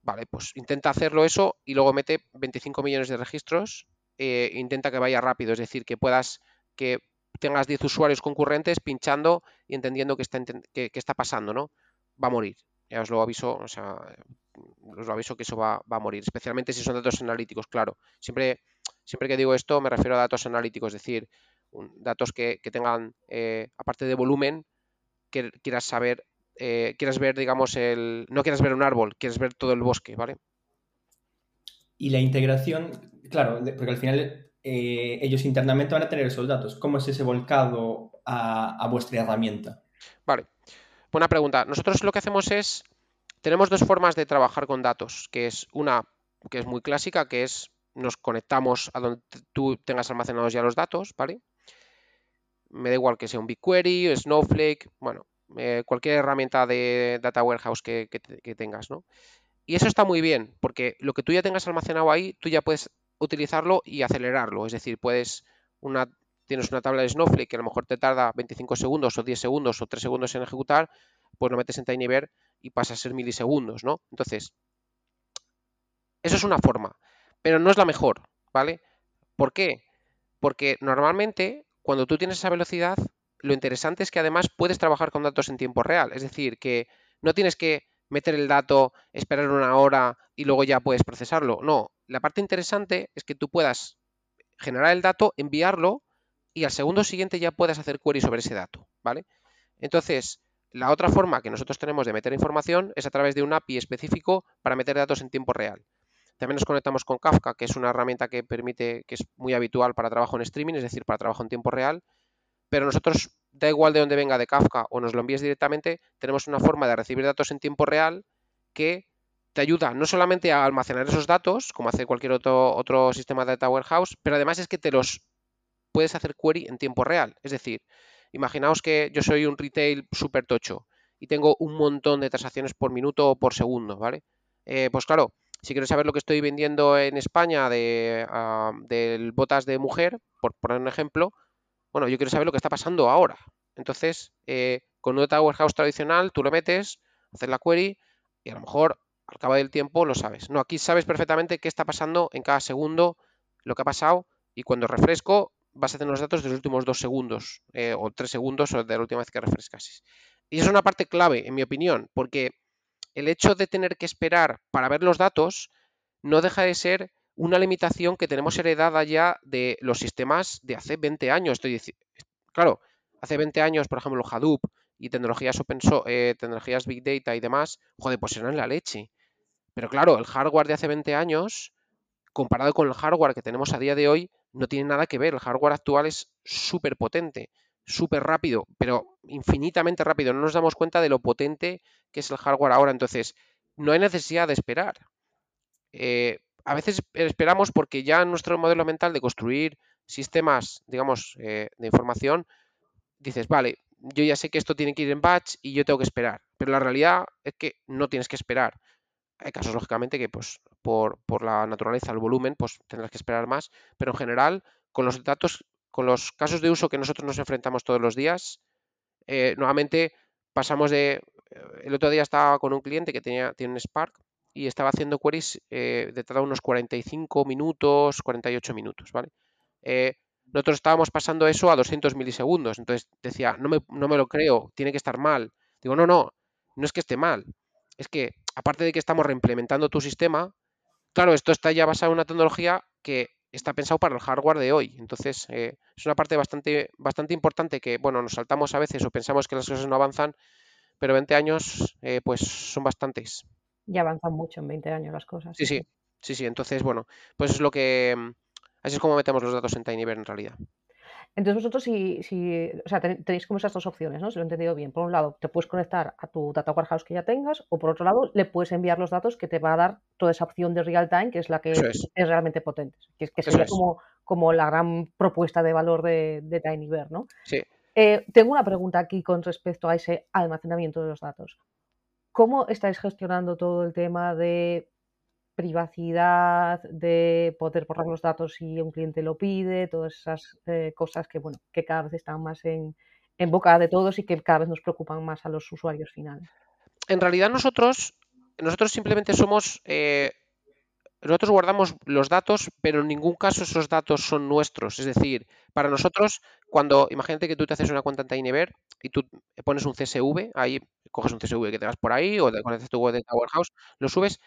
Vale, pues intenta hacerlo eso y luego mete 25 millones de registros. Eh, intenta que vaya rápido, es decir, que puedas, que tengas 10 usuarios concurrentes pinchando y entendiendo qué está, qué está pasando, ¿no? Va a morir. Ya os lo aviso, o sea, os lo aviso que eso va, a morir, especialmente si son datos analíticos, claro. Siempre, siempre que digo esto me refiero a datos analíticos, es decir, datos que, tengan, eh, aparte de volumen, que quieras saber, eh, quieras ver, digamos, el. No quieras ver un árbol, quieres ver todo el bosque, ¿vale? Y la integración, claro, porque al final eh, ellos internamente van a tener esos datos. ¿Cómo es ese volcado a vuestra herramienta? Vale. Buena pregunta. Nosotros lo que hacemos es tenemos dos formas de trabajar con datos, que es una que es muy clásica, que es nos conectamos a donde tú tengas almacenados ya los datos, ¿vale? Me da igual que sea un BigQuery, Snowflake, bueno, eh, cualquier herramienta de data warehouse que, tengas, ¿no? Y eso está muy bien, porque lo que tú ya tengas almacenado ahí, tú ya puedes utilizarlo y acelerarlo. Es decir, puedes una, tienes una tabla de Snowflake que a lo mejor te tarda 25 segundos o 10 segundos o 3 segundos en ejecutar, pues lo metes en TinyBear y pasa a ser milisegundos, ¿no? Entonces, eso es una forma, pero no es la mejor, ¿vale? ¿Por qué? Porque normalmente cuando tú tienes esa velocidad, lo interesante es que además puedes trabajar con datos en tiempo real, es decir, que no tienes que meter el dato, esperar una hora y luego ya puedes procesarlo. No, la parte interesante es que tú puedas generar el dato, enviarlo y al segundo siguiente ya puedas hacer query sobre ese dato, ¿vale? Entonces, la otra forma que nosotros tenemos de meter información es a través de un API específico para meter datos en tiempo real. También nos conectamos con Kafka, que es una herramienta que permite, que es muy habitual para trabajo en streaming, es decir, para trabajo en tiempo real. Pero nosotros, da igual de dónde venga de Kafka o nos lo envíes directamente, tenemos una forma de recibir datos en tiempo real que te ayuda no solamente a almacenar esos datos, como hace cualquier otro, otro sistema de data warehouse, pero además es que te los puedes hacer query en tiempo real. Es decir, Imaginaos que yo soy un retail súper tocho y tengo un montón de transacciones por minuto o por segundo, ¿vale? Eh, pues claro, si quiero saber lo que estoy vendiendo en España de, botas de mujer, por poner un ejemplo, bueno, yo quiero saber lo que está pasando ahora. Entonces, eh, con un data warehouse tradicional, tú lo metes, haces la query y a lo mejor al cabo del tiempo lo sabes. No, aquí sabes perfectamente qué está pasando en cada segundo, lo que ha pasado y cuando refresco vas a tener los datos de los últimos dos segundos eh, o tres segundos o de la última vez que refrescases. Y es una parte clave, en mi opinión, porque el hecho de tener que esperar para ver los datos no deja de ser una limitación que tenemos heredada ya de los sistemas de hace 20 años. Estoy claro, hace 20 años, por ejemplo, Hadoop y tecnologías open eh, tecnologías Big Data y demás, joder, pues eran la leche. Pero claro, el hardware de hace 20 años, comparado con el hardware que tenemos a día de hoy, no tiene nada que ver. El hardware actual es súper potente, súper rápido, pero infinitamente rápido. No nos damos cuenta de lo potente que es el hardware ahora. Entonces, no hay necesidad de esperar. Eh, a veces esperamos porque ya nuestro modelo mental de construir sistemas, digamos, eh, de información, dices, vale, yo ya sé que esto tiene que ir en batch y yo tengo que esperar. Pero la realidad es que no tienes que esperar. Hay casos, lógicamente, que pues por, la naturaleza, el volumen, pues tendrás que esperar más, pero en general, con los datos, con los casos de uso que nosotros nos enfrentamos todos los días, eh, nuevamente pasamos de... Eh, el otro día estaba con un cliente que tenía, tiene un Spark y estaba haciendo queries eh, de cada unos 45 minutos, 48 minutos, ¿vale? nosotros estábamos pasando eso a 200 milisegundos, entonces decía, no me, no me lo creo, tiene que estar mal. Digo, no, no, no es que esté mal. Es que, aparte de que estamos reimplementando tu sistema, claro, esto está ya basado en una tecnología que está pensado para el hardware de hoy. Entonces, eh, es una parte bastante, bastante importante que, bueno, nos saltamos a veces o pensamos que las cosas no avanzan, pero 20 años, eh, pues son bastantes. Ya avanzan mucho en 20 años las cosas. Sí, sí, sí, sí. Entonces, bueno, pues es lo que... Mm, así es como metemos los datos en TinyBear en realidad. Entonces vosotros si, si o sea, tenéis como esas dos opciones, ¿no? Si lo he entendido bien. Por un lado, te puedes conectar a tu data warehouse que ya tengas, o por otro lado, le puedes enviar los datos que te va a dar toda esa opción de real time, que es la que es. realmente potente. Que, que sería como, como la gran propuesta de valor de, de TinyBear, ¿no? Sí. Eh, tengo una pregunta aquí con respecto a ese almacenamiento de los datos. ¿Cómo estáis gestionando todo el tema de privacidad, de poder borrar los datos si un cliente lo pide, todas esas eh, cosas que, bueno, que cada vez están más en, boca de todos y que cada vez nos preocupan más a los usuarios finales. En realidad nosotros, nosotros simplemente somos, eh, nosotros guardamos los datos, pero en ningún caso esos datos son nuestros. Es decir, para nosotros, cuando, imagínate que tú te haces una cuenta en TinyBear y tú pones un CSV, ahí coges un CSV que tengas por ahí o conectas tu web de lo subes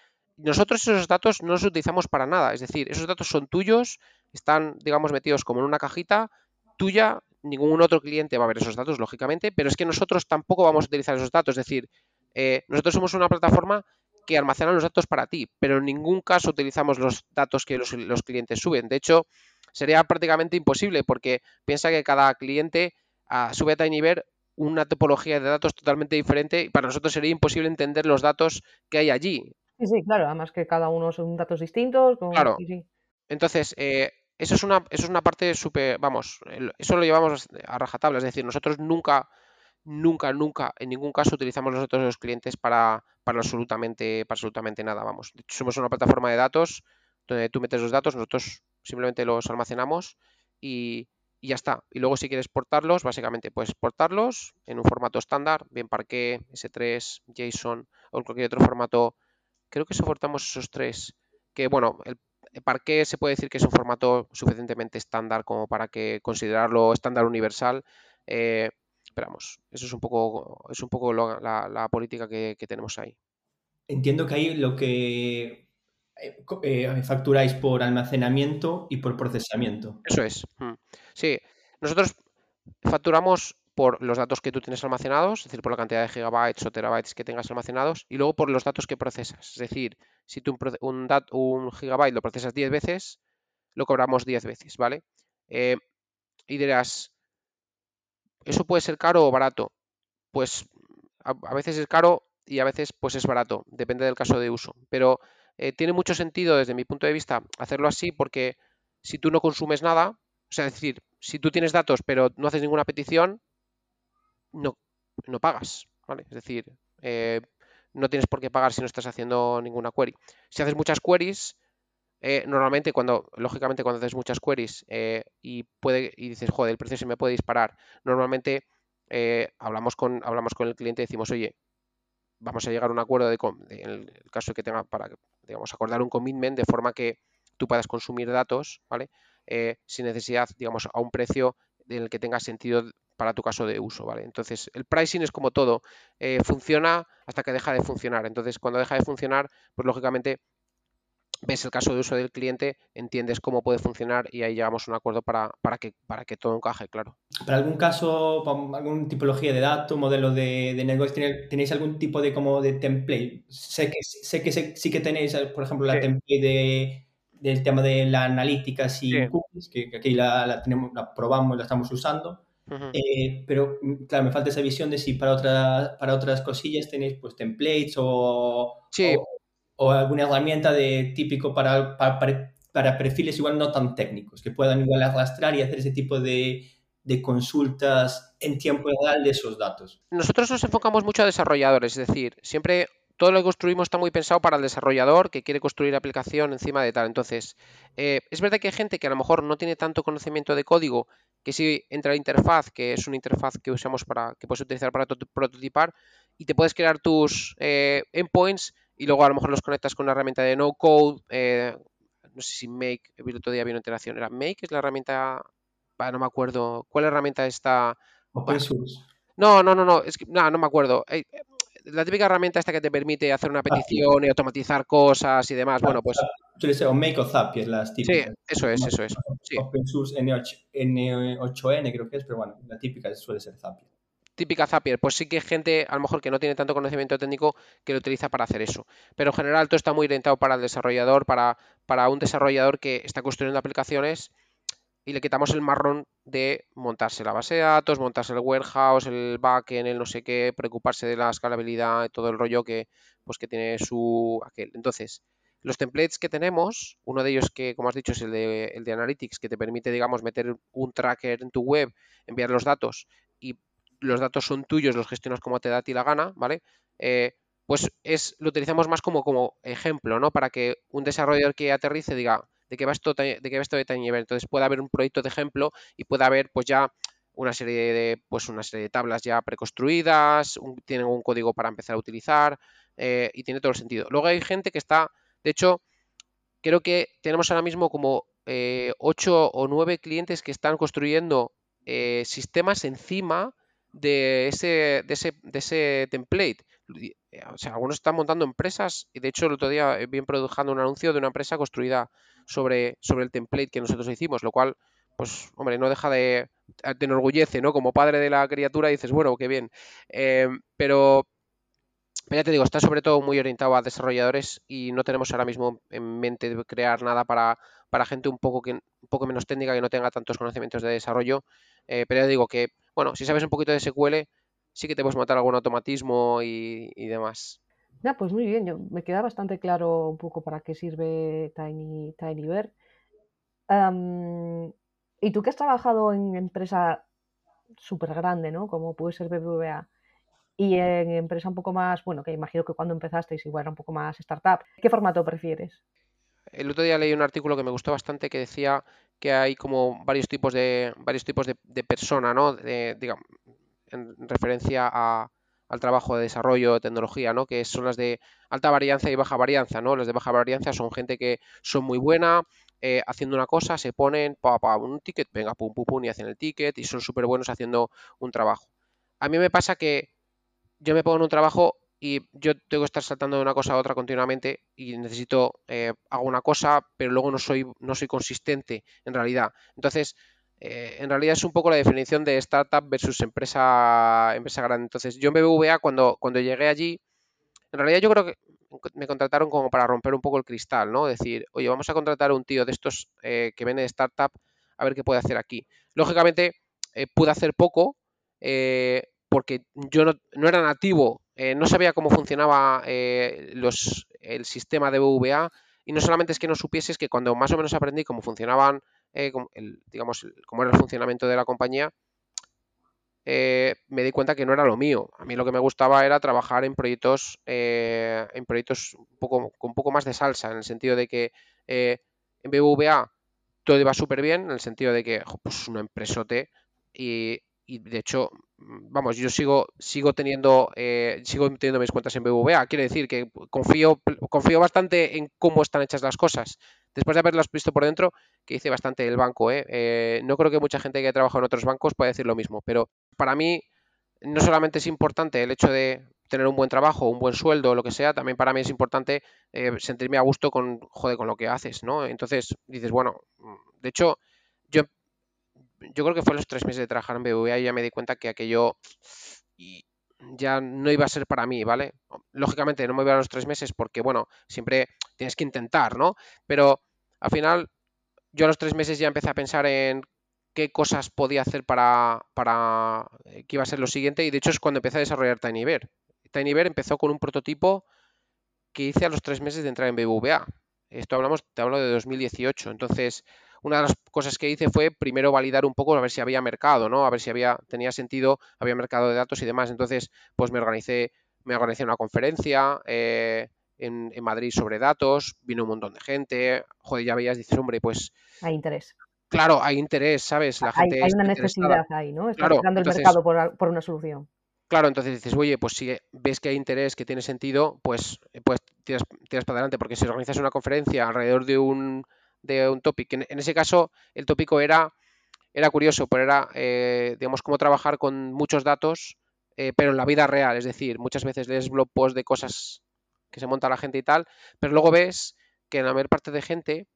nosotros esos datos no los utilizamos para nada, es decir, esos datos son tuyos, están, digamos, metidos como en una cajita tuya, ningún otro cliente va a ver esos datos, lógicamente, pero es que nosotros tampoco vamos a utilizar esos datos, es decir, eh, nosotros somos una plataforma que almacena los datos para ti, pero en ningún caso utilizamos los datos que los, clientes suben. De hecho, sería prácticamente imposible porque piensa que cada cliente ah, sube a TinyBear una topología de datos totalmente diferente y para nosotros sería imposible entender los datos que hay allí. Sí, sí, claro, además que cada uno son datos distintos. Claro. Entonces, eh, eso, es una, eso es una parte súper, vamos, eso lo llevamos a rajatabla, es decir, nosotros nunca, nunca, nunca, en ningún caso utilizamos los datos de los clientes para, para, absolutamente, para absolutamente nada, vamos. somos una plataforma de datos donde tú metes los datos, nosotros simplemente los almacenamos y, y ya está. Y luego si quieres portarlos, básicamente puedes portarlos en un formato estándar, bien Parquet, S3, JSON o cualquier otro formato creo que soportamos esos tres. Que bueno, el, Parquet se puede decir que es un formato suficientemente estándar como para que considerarlo estándar universal. Eh, esperamos, eso es un poco, es un poco la, política que, tenemos ahí. Entiendo que ahí lo que eh, eh, facturáis por almacenamiento y por procesamiento. Eso es. Mm. Sí, nosotros facturamos por los datos que tú tienes almacenados, es decir, por la cantidad de gigabytes o terabytes que tengas almacenados, y luego por los datos que procesas. Es decir, si tú un, un, gigabyte lo procesas 10 veces, lo cobramos 10 veces, ¿vale? Eh, y dirás, ¿eso puede ser caro o barato? Pues a, veces es caro y a veces pues es barato, depende del caso de uso. Pero eh, tiene mucho sentido desde mi punto de vista hacerlo así porque si tú no consumes nada, o sea, es decir, si tú tienes datos pero no haces ninguna petición, no, pagas, ¿vale? Es decir, eh, no tienes por qué pagar si no estás haciendo ninguna query. Si haces muchas queries, eh, normalmente cuando, lógicamente cuando haces muchas queries eh, y, puede, y dices, joder, el precio se me puede disparar, normalmente hablamos, con, hablamos con el cliente y decimos, oye, vamos a llegar a un acuerdo de, en el caso de que tenga para, digamos, acordar un commitment de forma que tú puedas consumir datos, ¿vale? sin necesidad, digamos, a un precio en el que tenga sentido para tu caso de uso, ¿vale? Entonces, el pricing es como todo, eh, funciona hasta que deja de funcionar. Entonces, cuando deja de funcionar, pues lógicamente ves el caso de uso del cliente, entiendes cómo puede funcionar y ahí llegamos a un acuerdo para, para, que, para que todo encaje, claro. ¿Para algún caso, alguna tipología de datos, modelo de, de negocio, tenéis algún tipo de como de template? Sé que, sé que sí que tenéis, por ejemplo, la template de, del tema de la analítica sin cookies, que, aquí la, la, tenemos, la probamos, la estamos usando. Eh, pero, mm, claro, me falta esa visión de si para, otras para otras cosillas tenéis pues templates o, o, alguna herramienta de típico para, para, para, perfiles igual no tan técnicos, que puedan igual arrastrar y hacer ese tipo de, de consultas en tiempo real de esos datos. Nosotros nos enfocamos mucho a desarrolladores, es decir, siempre todo lo que construimos está muy pensado para el desarrollador que quiere construir aplicación encima de tal. Entonces, eh, es verdad que hay gente que a lo mejor no tiene tanto conocimiento de código que si entra la interfaz, que es una interfaz que usamos para, que puedes utilizar para prototipar, y te puedes crear tus eh, endpoints y luego a lo mejor los conectas con una herramienta de no code, eh, no sé si Make, el otro día había una interacción, era Make, es la herramienta, no me acuerdo, ¿cuál herramienta está? Open source. No, no, no, no, es que, no, no me acuerdo. La típica herramienta esta que te permite hacer una petición y automatizar cosas y demás. Bueno, pues. Suele ser o Make o Zapier, las típicas. Sí, eso es, eso es. Sí. OpenSUSE N8, N8N creo que es, pero bueno, la típica suele ser Zapier. Típica Zapier, pues sí que hay gente, a lo mejor que no tiene tanto conocimiento técnico, que lo utiliza para hacer eso. Pero en general todo está muy orientado para el desarrollador, para, para un desarrollador que está construyendo aplicaciones y le quitamos el marrón de montarse la base de datos, montarse el warehouse, el backend, el no sé qué, preocuparse de la escalabilidad, todo el rollo que, pues, que tiene su aquel. Entonces, los templates que tenemos, uno de ellos que, como has dicho, es el de, el de Analytics, que te permite, digamos, meter un tracker en tu web, enviar los datos y los datos son tuyos, los gestionas como te da a ti la gana, ¿vale? Eh, pues es, lo utilizamos más como, como ejemplo, ¿no? Para que un desarrollador que aterrice diga, de qué va esto de, qué va esto. Entonces puede haber un proyecto de ejemplo y puede haber pues ya una serie de, pues una serie de tablas ya preconstruidas, tienen un código para empezar a utilizar eh, y tiene todo el sentido. Luego hay gente que está, de hecho, creo que tenemos ahora mismo como eh, 8 o 9 clientes que están construyendo eh, sistemas encima de ese, de ese, de ese template. O sea, algunos están montando empresas y de hecho el otro día vi produciendo un anuncio de una empresa construida sobre, sobre el template que nosotros hicimos, lo cual, pues, hombre, no deja de, te enorgullece, ¿no? Como padre de la criatura dices, bueno, qué bien. Eh, pero, pero ya te digo, está sobre todo muy orientado a desarrolladores y no tenemos ahora mismo en mente crear nada para, para gente un poco, que, un poco menos técnica que no tenga tantos conocimientos de desarrollo. Eh, pero ya digo que, bueno, si sabes un poquito de SQL, sí que te puedes montar algún automatismo y, y demás. Ya, pues muy bien, yo, me queda bastante claro un poco para qué sirve Tiny, TinyBear. y tú que has trabajado en empresa súper grande, ¿no? Como puede ser BBVA, y en empresa un poco más, bueno, que imagino que cuando empezasteis igual era un poco más startup, ¿qué formato prefieres? El otro día leí un artículo que me gustó bastante que decía que hay como varios tipos de varios tipos de, persona, ¿no? digamos, en referencia a, al trabajo de desarrollo de tecnología, ¿no? Que son las de alta varianza y baja varianza, ¿no? Las de baja varianza son gente que son muy buena, eh, haciendo una cosa, se ponen, pa, pa, un ticket, venga, pum, pum, pum, y hacen el ticket y son súper buenos haciendo un trabajo. A mí me pasa que yo me pongo en un trabajo y yo tengo que estar saltando de una cosa a otra continuamente y necesito, eh, hago una cosa, pero luego no soy, no soy consistente en realidad. Entonces, eh, en realidad es un poco la definición de startup versus empresa, empresa grande. Entonces, yo en BBVA, cuando, cuando llegué allí, en realidad yo creo que me contrataron como para romper un poco el cristal, ¿no? Decir, oye, vamos a contratar a un tío de estos eh, que viene de startup a ver qué puede hacer aquí. Lógicamente, eh, pude hacer poco porque yo no, era nativo, no sabía cómo funcionaba los, el sistema de BBVA y no solamente es que no supiese, es que cuando más o menos aprendí cómo funcionaban eh, el, digamos, cómo era el funcionamiento de la compañía, eh, me di cuenta que no era lo mío. A mí lo que me gustaba era trabajar en proyectos, eh, en proyectos un poco, con un poco más de salsa, en el sentido de que en BBVA todo iba súper bien, en el sentido de que pues una empresote y, y de hecho vamos, yo sigo, sigo teniendo, sigo teniendo mis cuentas en BBVA. Quiere decir que confío, confío bastante en cómo están hechas las cosas después de haberlas visto por dentro, que hice bastante el banco. ¿eh? ¿eh? no creo que mucha gente que ha trabajado en otros bancos pueda decir lo mismo, pero para mí no solamente es importante el hecho de tener un buen trabajo, un buen sueldo, lo que sea, también para mí es importante eh, sentirme a gusto con, con lo que haces, ¿no? Entonces dices, bueno, de hecho, yo, yo creo que fue los tres meses de trabajar en BBVA y ya me di cuenta que aquello ya no iba a ser para mí, ¿vale? Lógicamente no me voy a los tres meses porque, bueno, siempre tienes que intentar, ¿no? Pero al final yo a los tres meses ya empecé a pensar en qué cosas podía hacer para, para eh, que iba a ser lo siguiente y de hecho es cuando empecé a desarrollar TinyBear. TinyBear empezó con un prototipo que hice a los tres meses de entrar en BBVA. Esto hablamos, te hablo de 2018. Entonces, una de las cosas que hice fue primero validar un poco a ver si había mercado, ¿no? A ver si había, tenía sentido, había mercado de datos y demás. Entonces, pues me organicé, me organicé una conferencia, eh, en, Madrid sobre datos, vino un montón de gente, joder, ya veías, dices, hombre, pues... Hay interés. Claro, hay interés, ¿sabes? La gente hay, una necesidad ahí, ¿no? Está claro, el mercado por, una solución. Claro, entonces dices, oye, pues si ves que hay interés, que tiene sentido, pues, pues tiras, tiras para adelante, porque si organizas una conferencia alrededor de un, de un topic, en, ese caso el tópico era, era curioso, pero era, eh, digamos, cómo trabajar con muchos datos eh, pero en la vida real. Es decir, muchas veces lees blog posts de cosas que se monta la gente y tal, pero luego ves que la mayor parte de gente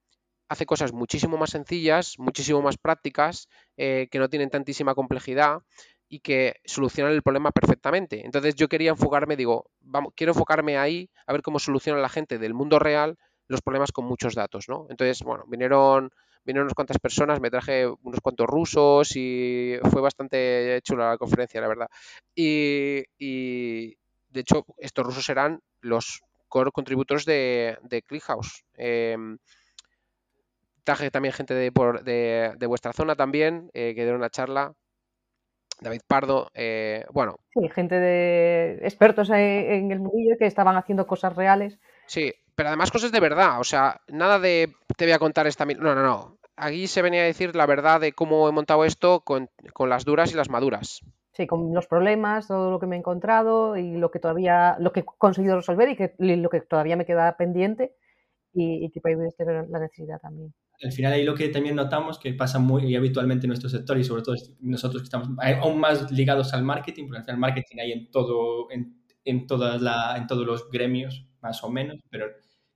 hace cosas muchísimo más sencillas, muchísimo más prácticas, eh, que no tienen tantísima complejidad y que solucionan el problema perfectamente. Entonces yo quería enfocarme, digo, vamos, quiero enfocarme ahí a ver cómo soluciona la gente del mundo real los problemas con muchos datos, ¿no? Entonces, bueno, vinieron, vinieron unas cuantas personas, me traje unos cuantos rusos y fue bastante chula la conferencia, la verdad. Y, de hecho, estos rusos serán los core contributors de, de ClickHouse. Em, traje también gente de, de, vuestra zona también, eh, que dieron una charla. David Pardo, eh, bueno. Sí, gente de expertos en el mundillo que estaban haciendo cosas reales. Sí, pero además cosas de verdad, o sea, nada de te voy a contar esta... No, no, no. Aquí se venía a decir la verdad de cómo he montado esto con, las duras y las maduras. Sí, con los problemas, todo lo que me he encontrado y lo que todavía, lo que he conseguido resolver y, que, lo que todavía me queda pendiente y, que puede tener la necesidad también. Al final ahí lo que también notamos que pasa muy habitualmente en nuestro sector y sobre todo nosotros que estamos aún más ligados al marketing, porque al final el marketing hay en todo, en, en, todas la, en todos los gremios, más o menos, pero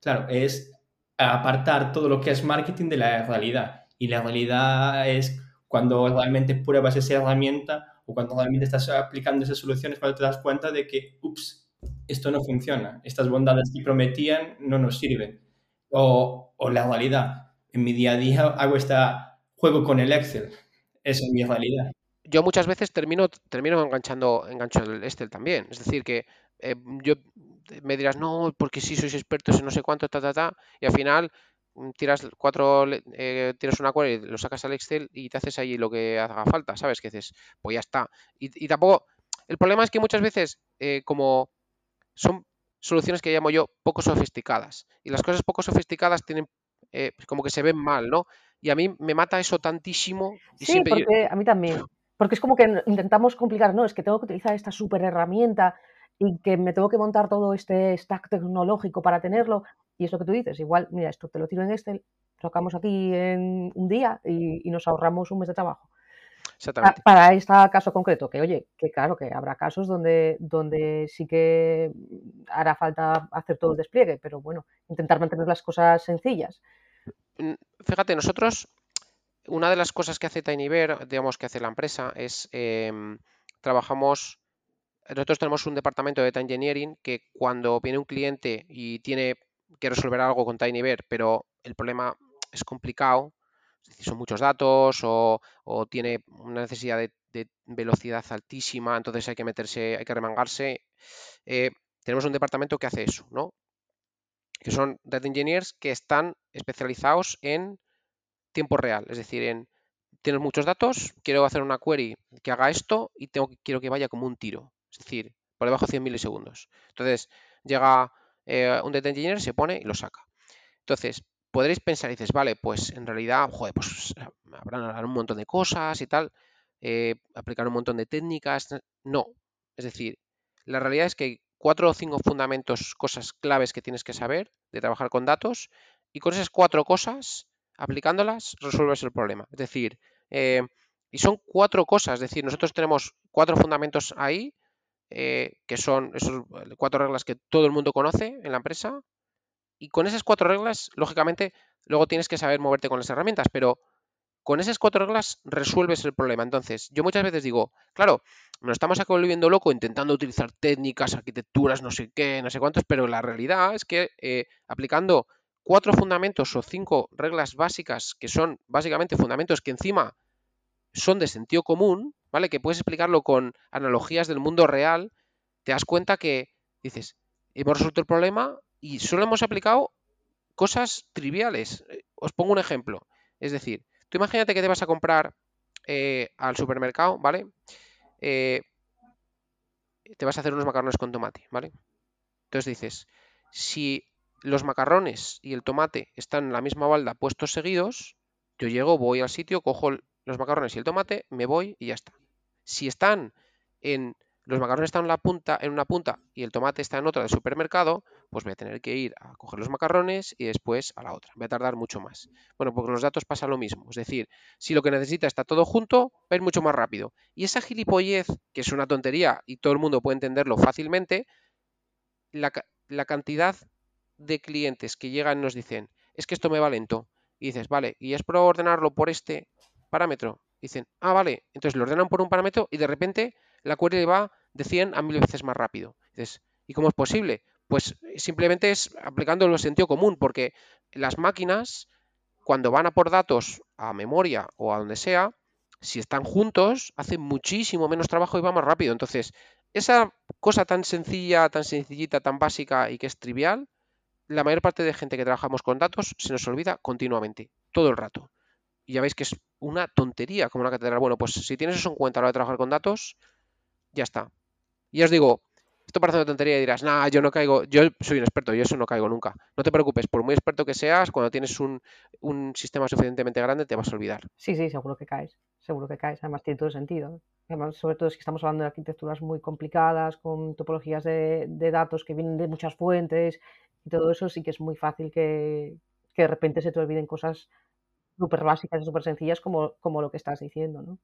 claro, es apartar todo lo que es marketing de la realidad. Y la realidad es cuando realmente pruebas esa herramienta o cuando realmente estás aplicando esas soluciones, cuando te das cuenta de que, ups, esto no funciona, estas bondades que prometían no nos sirven. O, o la realidad, en mi día a día hago este juego con el Excel, esa es mi realidad. Yo muchas veces termino, termino enganchando engancho el Excel también. Es decir, que eh, yo me dirás, no, porque si sois expertos en no sé cuánto, ta, ta, ta, y al final mm, tiras cuatro, eh, tiras una query, lo sacas al Excel y te haces ahí lo que haga falta, ¿sabes? Que dices, pues ya está. Y, tampoco, el problema es que muchas veces, eh, como son soluciones que llamo yo poco sofisticadas, y las cosas poco sofisticadas tienen, eh, como que se ven mal, ¿no? Y a mí me mata eso tantísimo. Y sí, porque a mí también. Porque es como que intentamos complicar, no, es que tengo que utilizar esta super herramienta y que me tengo que montar todo este stack tecnológico para tenerlo. Y es lo que tú dices, igual, mira, esto te lo tiro en Excel, tocamos aquí en un día y, nos ahorramos un mes de trabajo. Exactamente. Para, este caso concreto, que oye, que claro, que habrá casos donde, donde sí que hará falta hacer todo el despliegue, pero bueno, intentar mantener las cosas sencillas. Fíjate, nosotros, una de las cosas que hace TinyBear, digamos que hace la empresa, es em, trabajamos nosotros tenemos un departamento de data engineering que cuando viene un cliente y tiene que resolver algo con TinyBear, pero el problema es complicado, es decir, son muchos datos o, tiene una necesidad de, velocidad altísima, entonces hay que meterse, hay que remangarse. Eh, tenemos un departamento que hace eso, ¿no? Que son data engineers que están especializados en tiempo real, es decir, en tienes muchos datos, quiero hacer una query que haga esto y tengo, quiero que vaya como un tiro. Es decir, por debajo de 100 milisegundos. Entonces, llega eh, un data engineer, se pone y lo saca. Entonces, podréis pensar y dices, vale, pues en realidad, joder, pues habrán un montón de cosas y tal, eh, aplicar un montón de técnicas. No. Es decir, la realidad es que hay cuatro o cinco fundamentos, cosas claves que tienes que saber de trabajar con datos y con esas cuatro cosas, aplicándolas, resuelves el problema. Es decir, eh, y son cuatro cosas, es decir, nosotros tenemos cuatro fundamentos ahí eh, que son esas cuatro reglas que todo el mundo conoce en la empresa. Y con esas cuatro reglas, lógicamente, luego tienes que saber moverte con las herramientas, pero con esas cuatro reglas resuelves el problema. Entonces, yo muchas veces digo, claro, nos estamos acá volviendo loco intentando utilizar técnicas, arquitecturas, no sé qué, no sé cuántos, pero la realidad es que eh, aplicando cuatro fundamentos o cinco reglas básicas, que son básicamente fundamentos que encima son de sentido común, ¿vale? Que puedes explicarlo con analogías del mundo real, te das cuenta que dices, hemos resuelto el problema y solo hemos aplicado cosas triviales. Eh, os pongo un ejemplo. Es decir, tú imagínate que te vas a comprar eh, al supermercado, ¿vale? Eh, te vas a hacer unos macarrones con tomate, ¿vale? Entonces dices, si los macarrones y el tomate están en la misma balda puestos seguidos, yo llego, voy al sitio, cojo los macarrones y el tomate, me voy y ya está. Si están en los macarrones están en, la punta, en una punta y el tomate está en otra del supermercado, pues voy a tener que ir a coger los macarrones y después a la otra. Voy a tardar mucho más. Bueno, porque los datos pasa lo mismo. Es decir, si lo que necesita está todo junto, va a ir mucho más rápido. Y esa gilipollez, que es una tontería y todo el mundo puede entenderlo fácilmente, la, la cantidad de clientes que llegan y nos dicen, es que esto me va lento. Y dices, vale, ¿y es por ordenarlo por este parámetro? Dicen, ah, vale. Entonces lo ordenan por un parámetro y de repente la query va de 100 a 1000 veces más rápido. ¿y cómo es posible? Pues simplemente es aplicando el sentido común, porque las máquinas, cuando van a por datos a memoria o a donde sea, si están juntos, hacen muchísimo menos trabajo y va más rápido. Entonces, esa cosa tan sencilla, tan sencillita, tan básica y que es trivial, la mayor parte de gente que trabajamos con datos se nos olvida continuamente, todo el rato. Y ya veis que es una tontería como una catedral. Bueno, pues si tienes eso en cuenta a la hora de trabajar con datos, ya está. Y os digo, esto parece una tontería y dirás, nah, yo no caigo, yo soy un experto, yo eso no caigo nunca. No te preocupes, por muy experto que seas, cuando tienes un, un sistema suficientemente grande te vas a olvidar. Sí, sí, seguro que caes, seguro que caes, además tiene todo sentido. Además, sobre todo es que estamos hablando de arquitecturas muy complicadas, con topologías de, de datos que vienen de muchas fuentes y todo eso sí que es muy fácil que, que de repente se te olviden cosas súper básicas y súper sencillas como, como lo que estás diciendo, ¿no?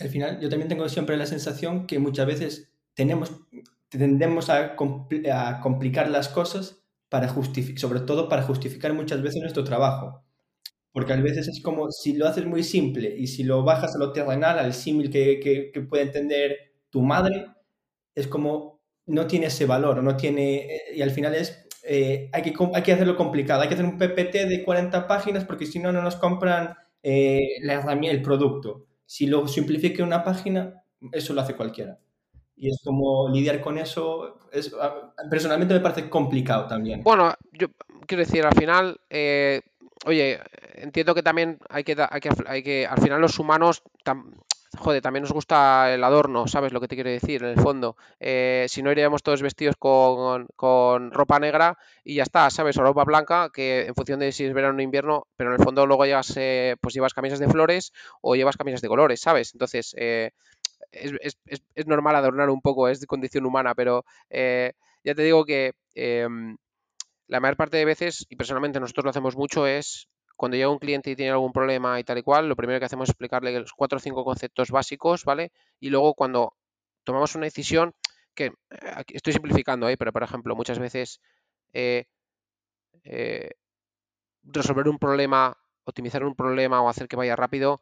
al final yo también tengo siempre la sensación que muchas veces tenemos, tendemos a, a complicar las cosas para sobre todo para justificar muchas veces nuestro trabajo. Porque a veces es como si lo haces muy simple y si lo bajas a lo terrenal, al símil que, que, que, puede entender tu madre, es como no tiene ese valor, no tiene, y al final es, eh, hay, que, hay que hacerlo complicado, hay que hacer un PPT de 40 páginas porque si no, no nos compran eh, la el producto si lo simplifique una página, eso lo hace cualquiera. Y es como lidiar con eso, es, personalmente me parece complicado también. Bueno, yo quiero decir, al final, eh, oye, entiendo que también hay que, hay que, hay que al final los humanos joder, también nos gusta el adorno, ¿sabes lo que te quiero decir? En el fondo, eh, si no iríamos todos vestidos con, con, ropa negra y ya está, ¿sabes? O ropa blanca, que en función de si es verano o invierno, pero en el fondo luego llevas, eh, pues llevas camisas de flores o llevas camisas de colores, ¿sabes? Entonces, eh, es, es, es, normal adornar un poco, es de condición humana, pero eh, ya te digo que em, la mayor parte de veces, y personalmente nosotros lo hacemos mucho, es cuando llega un cliente y tiene algún problema y tal y cual, lo primero que hacemos es explicarle los cuatro o cinco conceptos básicos, ¿vale? Y luego cuando tomamos una decisión, que eh, estoy simplificando ahí, pero por ejemplo, muchas veces eh, eh, resolver un problema, optimizar un problema o hacer que vaya rápido,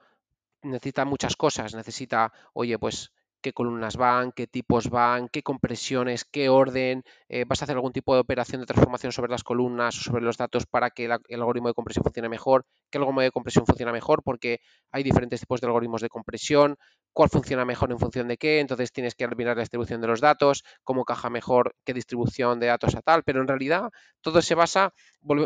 necesita muchas cosas. Necesita, oye, pues qué columnas van, qué tipos van, qué compresiones, qué orden, eh, vas a hacer algún tipo de operación de transformación sobre las columnas o sobre los datos para que el, algoritmo de compresión funcione mejor, qué algoritmo de compresión funciona mejor, porque hay diferentes tipos de algoritmos de compresión, cuál funciona mejor en función de qué, entonces tienes que mirar la distribución de los datos, cómo caja mejor qué distribución de datos a tal, pero en realidad todo se basa,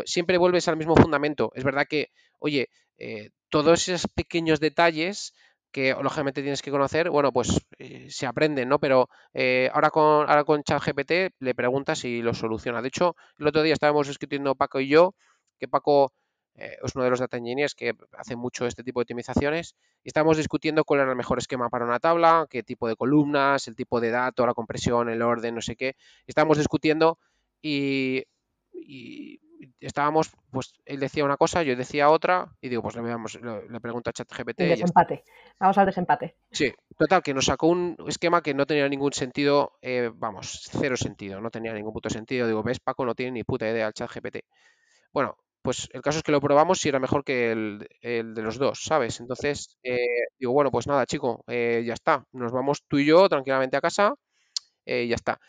siempre vuelves al mismo fundamento. Es verdad que, oye, eh, todos esos pequeños detalles que lógicamente tienes que conocer, bueno, pues eh, se aprenden, ¿no? Pero eh, ahora con ahora con ChatGPT le preguntas y lo soluciona. De hecho, el otro día estábamos discutiendo Paco y yo, que Paco eh, es uno de los data engineers que hace mucho este tipo de optimizaciones, y estábamos discutiendo cuál era el mejor esquema para una tabla, qué tipo de columnas, el tipo de dato, la compresión, el orden, no sé qué. Estábamos discutiendo y, y estábamos, pues él decía una cosa, yo decía otra, y digo, pues le, veamos, le, le pregunto a ChatGPT. Desempate. Vamos al desempate. Sí, total, que nos sacó un esquema que no tenía ningún sentido, eh, vamos, cero sentido, no tenía ningún puto sentido. Digo, ves, Paco no tiene ni puta idea el ChatGPT. Bueno, pues el caso es que lo probamos y era mejor que el, el de los dos, ¿sabes? Entonces, eh, digo, bueno, pues nada, chico, eh, ya está. Nos vamos tú y yo tranquilamente a casa, eh, ya está.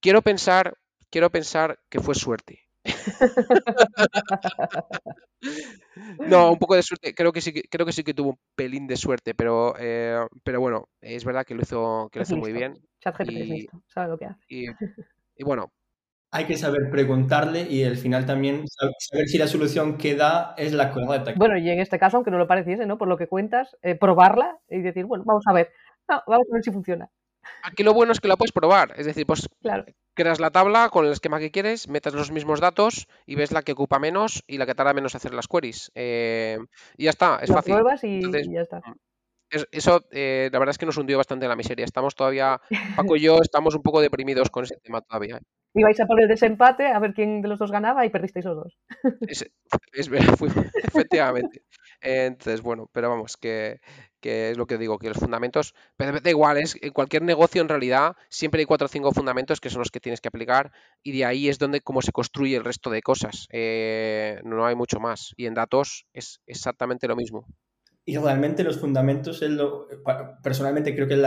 Quiero pensar, quiero pensar que fue suerte. No, un poco de suerte. Creo que sí que, creo que sí que tuvo un pelín de suerte, pero, eh, pero bueno, es verdad que lo hizo, que lo hizo muy bien. Y, sabe lo que hace. Y, y, bueno. Hay que saber preguntarle y al final también saber si la solución que da es la correcta. Bueno, y en este caso, aunque no lo pareciese, ¿no? Por lo que cuentas, eh, probarla y decir, bueno, vamos a ver, no, vamos a ver si funciona. Aquí lo bueno es que la puedes probar, es decir, pues claro creas la tabla con el esquema que quieres, metes los mismos datos y ves la que ocupa menos y la que tarda menos hacer las queries. Eh, y ya está, es fácil. y, Entonces, y, ya está. eso, eh, la verdad es que nos hundió bastante en la miseria. Estamos todavía, Paco y yo, estamos un poco deprimidos con ese tema todavía. Ibais a por el desempate a ver quién de los dos ganaba y perdisteis los dos. Es, es verdad, efectivamente. Entonces, bueno, pero vamos, que, es lo que digo, que los fundamentos, pero da igual, es en cualquier negocio en realidad siempre hay cuatro o cinco fundamentos que son los que tienes que aplicar y de ahí es donde cómo se construye el resto de cosas. Eh, no hay mucho más. Y en datos es exactamente lo mismo. Y realmente los fundamentos, lo, personalmente creo que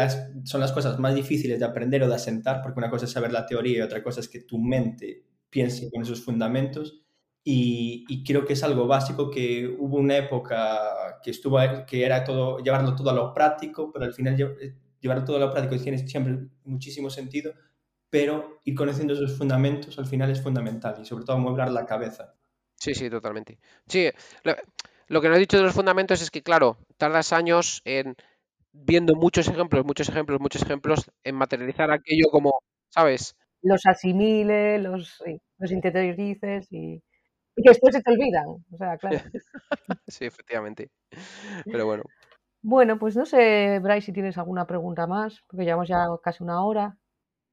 son las cosas más difíciles de aprender o de asentar, porque una cosa es saber la teoría y otra cosa es que tu mente piense con esos fundamentos. Y, creo que es algo básico que hubo una época que estuvo que era todo llevarlo todo a lo práctico, pero al final eh, llevarlo todo a lo práctico tiene siempre muchísimo sentido, pero ir conociendo esos fundamentos al final es fundamental y sobre todo mueblar la cabeza. Sí, sí, totalmente. Sí, lo, que no he dicho de los fundamentos es que, claro, tardas años en viendo muchos ejemplos, muchos ejemplos, muchos ejemplos, en materializar aquello como, ¿sabes? Los asimile, los, los interiorices y y que después se te olvidan. O sea, claro. sí, efectivamente. Pero bueno. Bueno, pues no sé, Bryce, si tienes alguna pregunta más, porque llevamos ya casi una hora.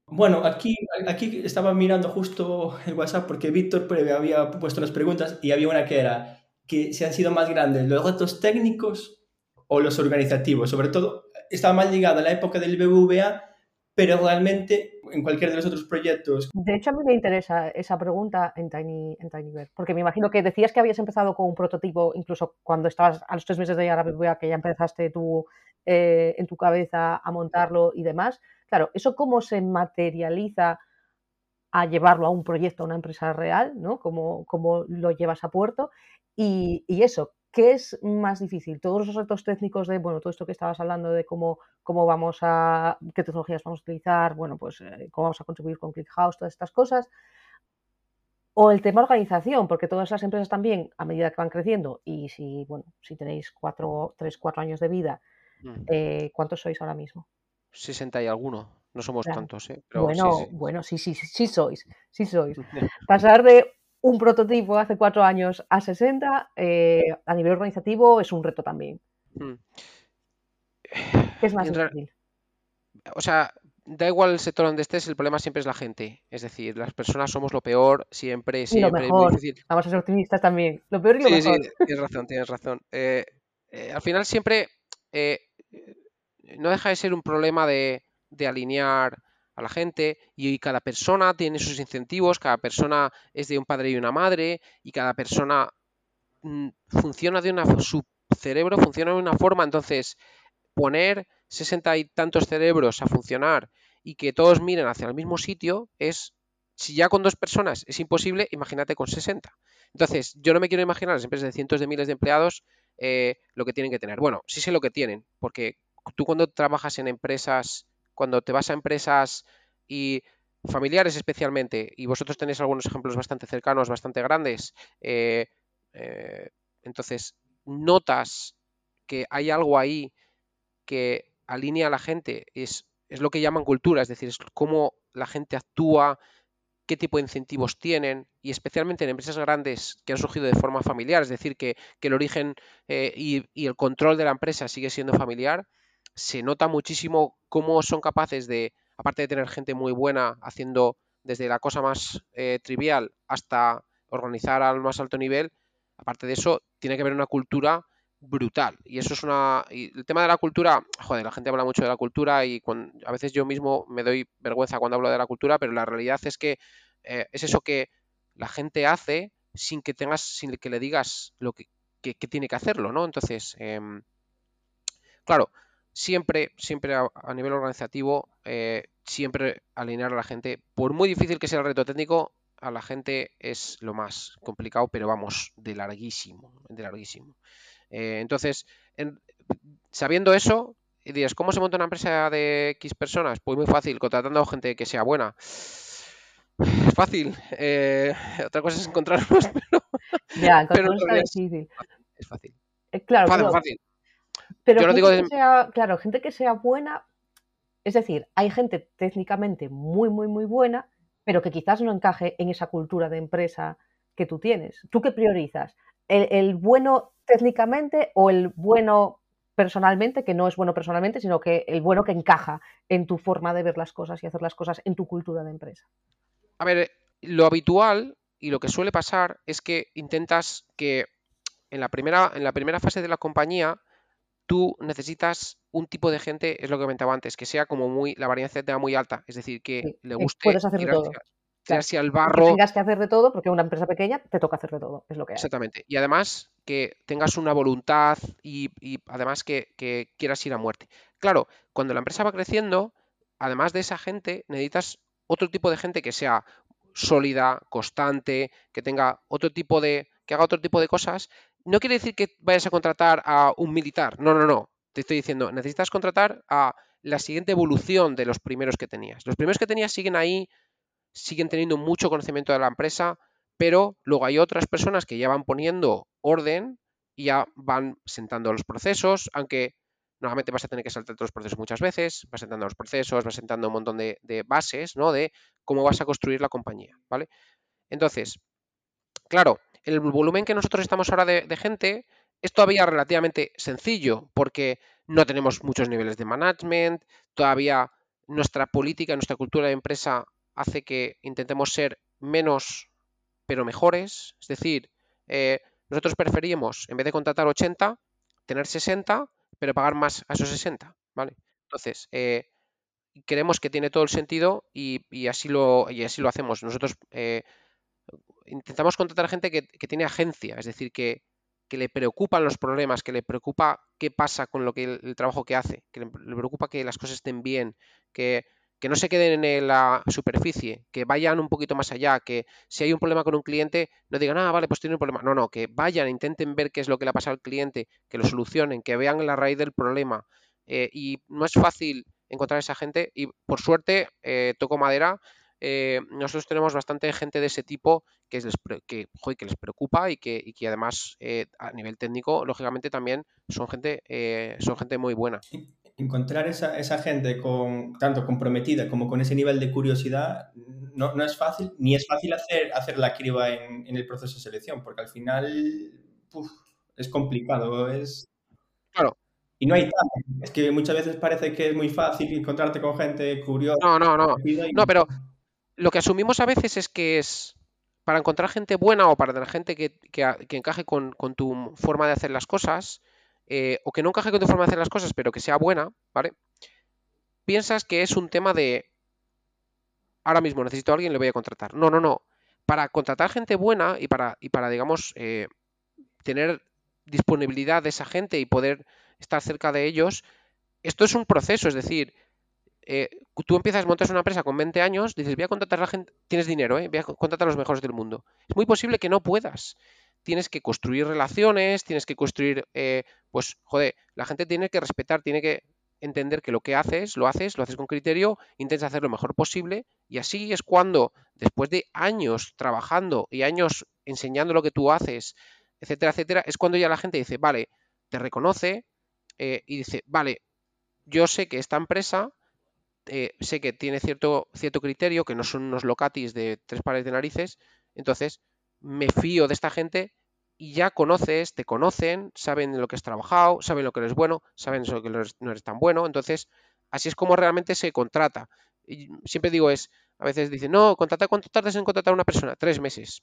Bueno, aquí, aquí estaba mirando justo el WhatsApp porque Víctor había puesto unas preguntas y había una que era que si han sido más grandes los retos técnicos o los organizativos. Sobre todo, estaba más ligado a la época del BBVA pero realmente en cualquier de los otros proyectos. De hecho, a mí me interesa esa pregunta en Tiny, en Tinyver, porque me imagino que decías que habías empezado con un prototipo, incluso cuando estabas a los tres meses de llegar a BBVA, que ya empezaste tú eh, en tu cabeza a montarlo y demás. Claro, ¿eso cómo se materializa a llevarlo a un proyecto, a una empresa real, ¿no? ¿Cómo, cómo lo llevas a puerto? Y eso, ¿Qué es más difícil? Todos los retos técnicos de, bueno, todo esto que estabas hablando de cómo, cómo vamos a, qué tecnologías vamos a utilizar, bueno, pues eh, cómo vamos a contribuir con ClickHouse, todas estas cosas. O el tema organización, porque todas las empresas también, a medida que van creciendo, y si, bueno, si tenéis cuatro, tres, cuatro años de vida, mm. eh, ¿cuántos sois ahora mismo? 60 y alguno. No somos tantos, ¿eh? bueno, sí, bueno, sí, sí, sí sois, sí sois. Pasar de un prototipo hace cuatro años a 60, eh, a nivel organizativo es un reto también. ¿Qué es más difícil? O sea, da igual el sector donde estés, el problema siempre es la gente. Es decir, las personas somos lo peor, siempre, siempre. Lo mejor. Vamos a ser optimistas también. Lo peor y lo mejor. Sí, tienes razón, tienes razón. Eh, eh, al final siempre no deja de ser un problema de, de alinear a la gente y cada persona tiene sus incentivos, cada persona es de un padre y una madre y cada persona mm, funciona de una su cerebro funciona de una forma, entonces poner sesenta y tantos cerebros a funcionar y que todos miren hacia el mismo sitio es si ya con dos personas es imposible, imagínate con 60. Entonces, yo no me quiero imaginar las empresas de cientos de miles de empleados eh, lo que tienen que tener. Bueno, sí sé lo que tienen, porque tú cuando trabajas en empresas cuando te vas a empresas y familiares especialmente, y vosotros tenéis algunos ejemplos bastante cercanos, bastante grandes, eh, eh, entonces notas que hay algo ahí que alinea a la gente, es, es lo que llaman cultura, es decir, es cómo la gente actúa, qué tipo de incentivos tienen, y especialmente en empresas grandes que han surgido de forma familiar, es decir, que, el origen eh, y, el control de la empresa sigue siendo familiar, se nota muchísimo cómo son capaces de, aparte de tener gente muy buena haciendo desde la cosa más eh, trivial hasta organizar al más alto nivel, aparte de eso, tiene que haber una cultura brutal. Y eso es una... el tema de la cultura, joder, la gente habla mucho de la cultura y a veces yo mismo me doy vergüenza cuando hablo de la cultura, pero la realidad es que eh, es eso que la gente hace sin que tengas, sin que le digas lo que, tiene que hacerlo, ¿no? Entonces, em, claro, siempre, siempre a, nivel organizativo, eh, siempre alinear a la gente, por muy difícil que sea el reto técnico, a la gente es lo más complicado, pero vamos, de larguísimo, de larguísimo. Eh, entonces, sabiendo eso, dirías, ¿cómo se monta una empresa de X personas? Pues muy fácil, contratando gente que sea buena. Es fácil. Eh, otra cosa es encontrarlos, pero. Ya, encontrarlos es difícil. Es fácil. claro, fácil, fácil. Pero gente que sea, claro, gente que sea buena, es decir, hay gente técnicamente muy, muy, muy buena, pero que quizás no encaje en esa cultura de empresa que tú tienes. ¿Tú qué priorizas? ¿El, bueno técnicamente o el bueno personalmente, que no es bueno personalmente, sino que el bueno que encaja en tu forma de ver las cosas y hacer las cosas en tu cultura de empresa. A ver, lo habitual y lo que suele pasar es que intentas que en la primera, en la primera fase de la compañía tú necesitas un tipo de gente, es lo que comentaba antes, que sea como muy, la varianza tenga muy alta, es decir, que le guste puedes hacer todo. tirarse al barro. Que tengas que hacer de todo, porque una empresa pequeña te toca hacer de todo, es lo que hay. Exactamente. Y además que tengas una voluntad y, además que, que, quieras ir a muerte. Claro, cuando la empresa va creciendo, además de esa gente, necesitas otro tipo de gente que sea sólida, constante, que tenga otro tipo de, que haga otro tipo de cosas, no quiere decir que vayas a contratar a un militar. No, no, no. Te estoy diciendo, necesitas contratar a la siguiente evolución de los primeros que tenías. Los primeros que tenías siguen ahí, siguen teniendo mucho conocimiento de la empresa, pero luego hay otras personas que ya van poniendo orden y ya van sentando los procesos, aunque normalmente vas a tener que saltar todos los procesos muchas veces, vas sentando los procesos, vas sentando un montón de, bases, ¿no? De cómo vas a construir la compañía, ¿vale? Entonces, claro, el volumen que nosotros estamos ahora de, gente es todavía relativamente sencillo, porque no tenemos muchos niveles de management, todavía nuestra política, nuestra cultura de empresa hace que intentemos ser menos pero mejores, es decir, eh, nosotros preferimos, en vez de contratar 80, tener 60 pero pagar más a esos 60, ¿vale? Entonces, eh, creemos que tiene todo el sentido y, así, lo, así lo hacemos. Nosotros eh, intentamos contratar gente que, tiene agencia, es decir, que, le preocupan los problemas, que le preocupa qué pasa con lo que el trabajo que hace, que le, preocupa que las cosas estén bien, que que no se queden en la superficie, que vayan un poquito más allá, que si hay un problema con un cliente, no digan, ah, vale, pues tiene un problema. No, no, que vayan, intenten ver qué es lo que le ha pasado al cliente, que lo solucionen, que vean la raíz del problema. Eh, y no es fácil encontrar a esa gente y por suerte, eh, toco madera, eh, nosotros tenemos bastante gente de ese tipo que, les, que, que les preocupa y que, y que además a nivel técnico, lógicamente también son gente, son gente muy buena encontrar esa, esa, gente con tanto comprometida como con ese nivel de curiosidad no, no es fácil, ni es fácil hacer, hacer la criba en, en, el proceso de selección, porque al final es complicado, es... Claro. Y no hay tanto. Es que muchas veces parece que es muy fácil encontrarte con gente curiosa. No, no, no. No, pero lo que asumimos a veces es que es para encontrar gente buena o para tener gente que, que, encaje con, con, tu forma de hacer las cosas, eh, o que no encaje con tu forma de hacer las cosas, pero que sea buena, ¿vale? Piensas que es un tema de ahora mismo necesito a alguien, le voy a contratar. No, no, no. Para contratar gente buena y para, y para digamos, eh, tener disponibilidad de esa gente y poder estar cerca de ellos, esto es un proceso, es decir, eh, tú empiezas, montas una empresa con 20 años, dices, voy a contratar a la gente, tienes dinero, ¿eh? voy a contratar a los mejores del mundo. Es muy posible que no puedas tienes que construir relaciones, tienes que construir, eh, pues, joder, la gente tiene que respetar, tiene que entender que lo que haces, lo haces, lo haces con criterio, intentas hacer lo mejor posible y así es cuando, después de años trabajando y años enseñando lo que tú haces, etcétera, etcétera, es cuando ya la gente dice, vale, te reconoce y dice, vale, yo sé que esta empresa, eh, sé que tiene cierto, cierto criterio, que no son unos locatis de tres pares de narices, entonces me fío de esta gente y ya conoces, te conocen, saben lo que has trabajado, saben lo que eres bueno, saben lo que no eres tan bueno. Entonces, así es como realmente se contrata. Y siempre digo es, a veces dicen, no, contrata, ¿cuánto tardas en contratar a una persona? Tres meses,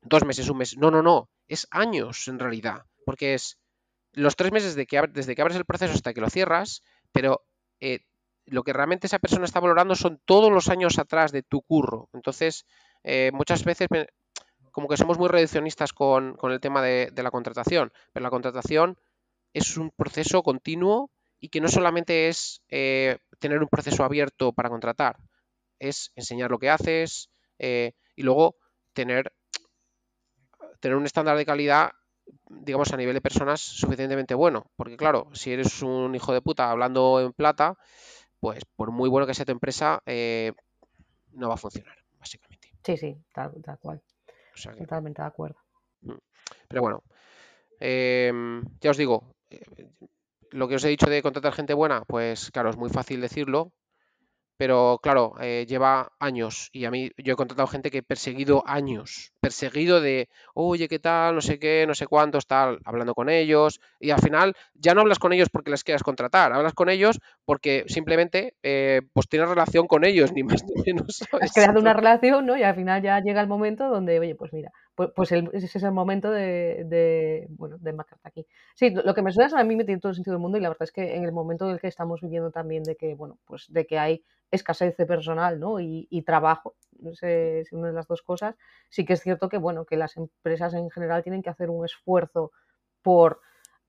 dos meses, un mes. No, no, no, es años en realidad, porque es los tres meses de que, desde que abres el proceso hasta que lo cierras, pero eh, lo que realmente esa persona está valorando son todos los años atrás de tu curro. Entonces, eh, muchas veces como que somos muy reduccionistas con, el tema de, la contratación, pero la contratación es un proceso continuo y que no solamente es eh, tener un proceso abierto para contratar, es enseñar lo que haces eh, y luego tener, tener un estándar de calidad, digamos, a nivel de personas suficientemente bueno. Porque claro, si eres un hijo de puta hablando en plata, pues por muy bueno que sea tu empresa, eh, no va a funcionar, básicamente. Sí, sí, tal cual. Totalmente de acuerdo. Mm. Pero bueno, em, ya os digo, eh, lo que os he dicho de contratar gente buena, pues claro, es muy fácil decirlo, pero claro, eh, lleva años y a mí yo he contratado gente que he perseguido años perseguido de, oye, ¿qué tal? No sé qué, no sé cuántos, tal, hablando con ellos. Y al final ya no hablas con ellos porque les quieras contratar, hablas con ellos porque simplemente eh, pues tienes relación con ellos, ni más ni menos. Has creado una relación, ¿no? Y al final ya llega el momento donde, oye, pues mira, pues, pues ese es el momento de, bueno, de marcarte aquí. Sí, lo que me suena a mí me tiene todo el sentido del mundo y la verdad es que en el momento en el que estamos viviendo también de que, bueno, pues de que hay escasez de personal, ¿no? Y, trabajo, si una de las dos cosas, sí que es cierto que, bueno, que las empresas en general tienen que hacer un esfuerzo por,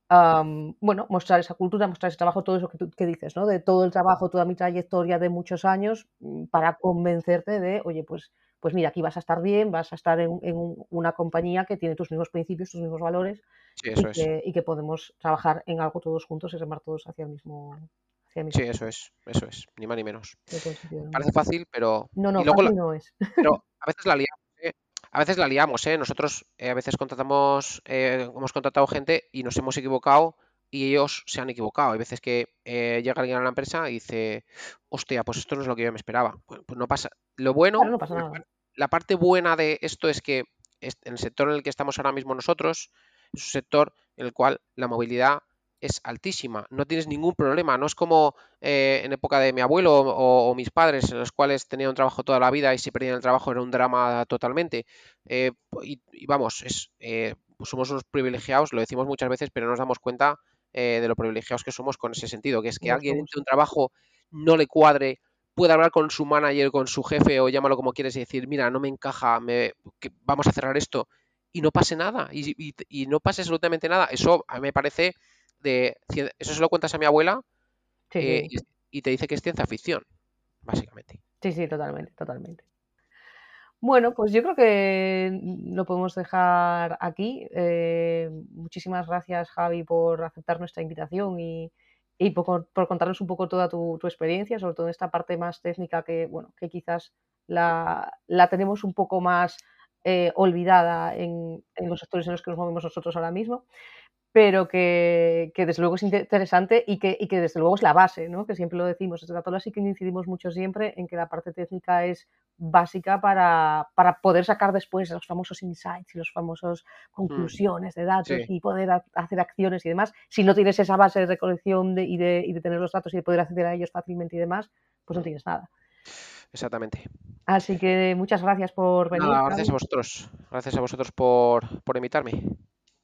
bueno, mostrar esa cultura, mostrar ese trabajo, todo eso que, que dices, ¿no? De todo el trabajo, toda mi trayectoria de muchos años mm, para convencerte de, oye, pues, pues mira, aquí vas a estar bien, vas a estar en, en una compañía que tiene tus mismos principios, tus mismos valores sí, eso y, que, y, que, podemos trabajar en algo todos juntos y remar todos hacia el mismo, Sí, eso es, eso es, ni más ni menos. Parece fácil, pero. No, no, fácil no es. Pero a veces la liamos, ¿eh? A veces la liamos, ¿eh? Nosotros eh, a veces contratamos, eh, hemos contratado gente y nos hemos equivocado y ellos se han equivocado. Hay veces que eh, llega alguien a la empresa y dice, hostia, pues esto no es lo que yo me esperaba. Pues, pues no pasa. Lo bueno, claro, no pasa nada. La, parte buena de esto es que en el sector en el que estamos ahora mismo nosotros, es un sector en el cual la movilidad es altísima, no tienes ningún problema, no es como eh, en época de mi abuelo o, o, mis padres, en los cuales tenían un trabajo toda la vida y si perdían el trabajo era un drama totalmente. Eh, y, y, vamos, es, eh, somos unos privilegiados, lo decimos muchas veces, pero no nos damos cuenta eh, de lo privilegiados que somos con ese sentido, que es que no alguien entre un trabajo no le cuadre, puede hablar con su manager, con su jefe o llámalo como quieres y decir, mira, no me encaja, me, vamos a cerrar esto y no pase nada y, y, y no pase absolutamente nada. Eso a mí me parece de eso se lo cuentas a mi abuela sí, eh, sí. Y, y, te dice que es ciencia ficción, básicamente. Sí, sí, totalmente, totalmente. Bueno, pues yo creo que lo podemos dejar aquí. Eh, muchísimas gracias, Javi, por aceptar nuestra invitación y, por, por, contarnos un poco toda tu, tu, experiencia, sobre todo en esta parte más técnica que, bueno, que quizás la, la tenemos un poco más eh, olvidada en, en, los sectores en los que nos movemos nosotros ahora mismo pero que, que, desde luego es interesante y que, y que, desde luego es la base, ¿no? que siempre lo decimos. Desde Gatola sí que incidimos mucho siempre en que la parte técnica es básica para, para poder sacar después los famosos insights y los famosos conclusiones de datos sí. y poder hacer acciones y demás. Si no tienes esa base de recolección de, y, de, y de tener los datos y de poder acceder a ellos fácilmente y demás, pues no tienes nada. Exactamente. Así que muchas gracias por venir. Nada, gracias a vosotros. Gracias a vosotros por, por invitarme.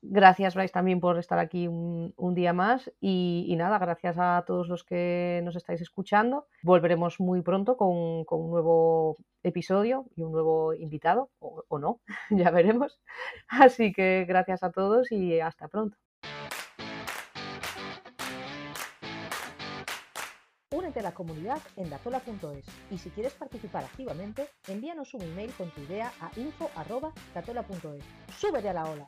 Gracias, Bryce, también por estar aquí un, día más. Y, nada, gracias a todos los que nos estáis escuchando. Volveremos muy pronto con, con un nuevo episodio y un nuevo invitado, o, o no, ya veremos. Así que gracias a todos y hasta pronto. Únete a la comunidad en datola.es y si quieres participar activamente, envíanos un email con tu idea a info.datola.es. ¡Súbete a la ola!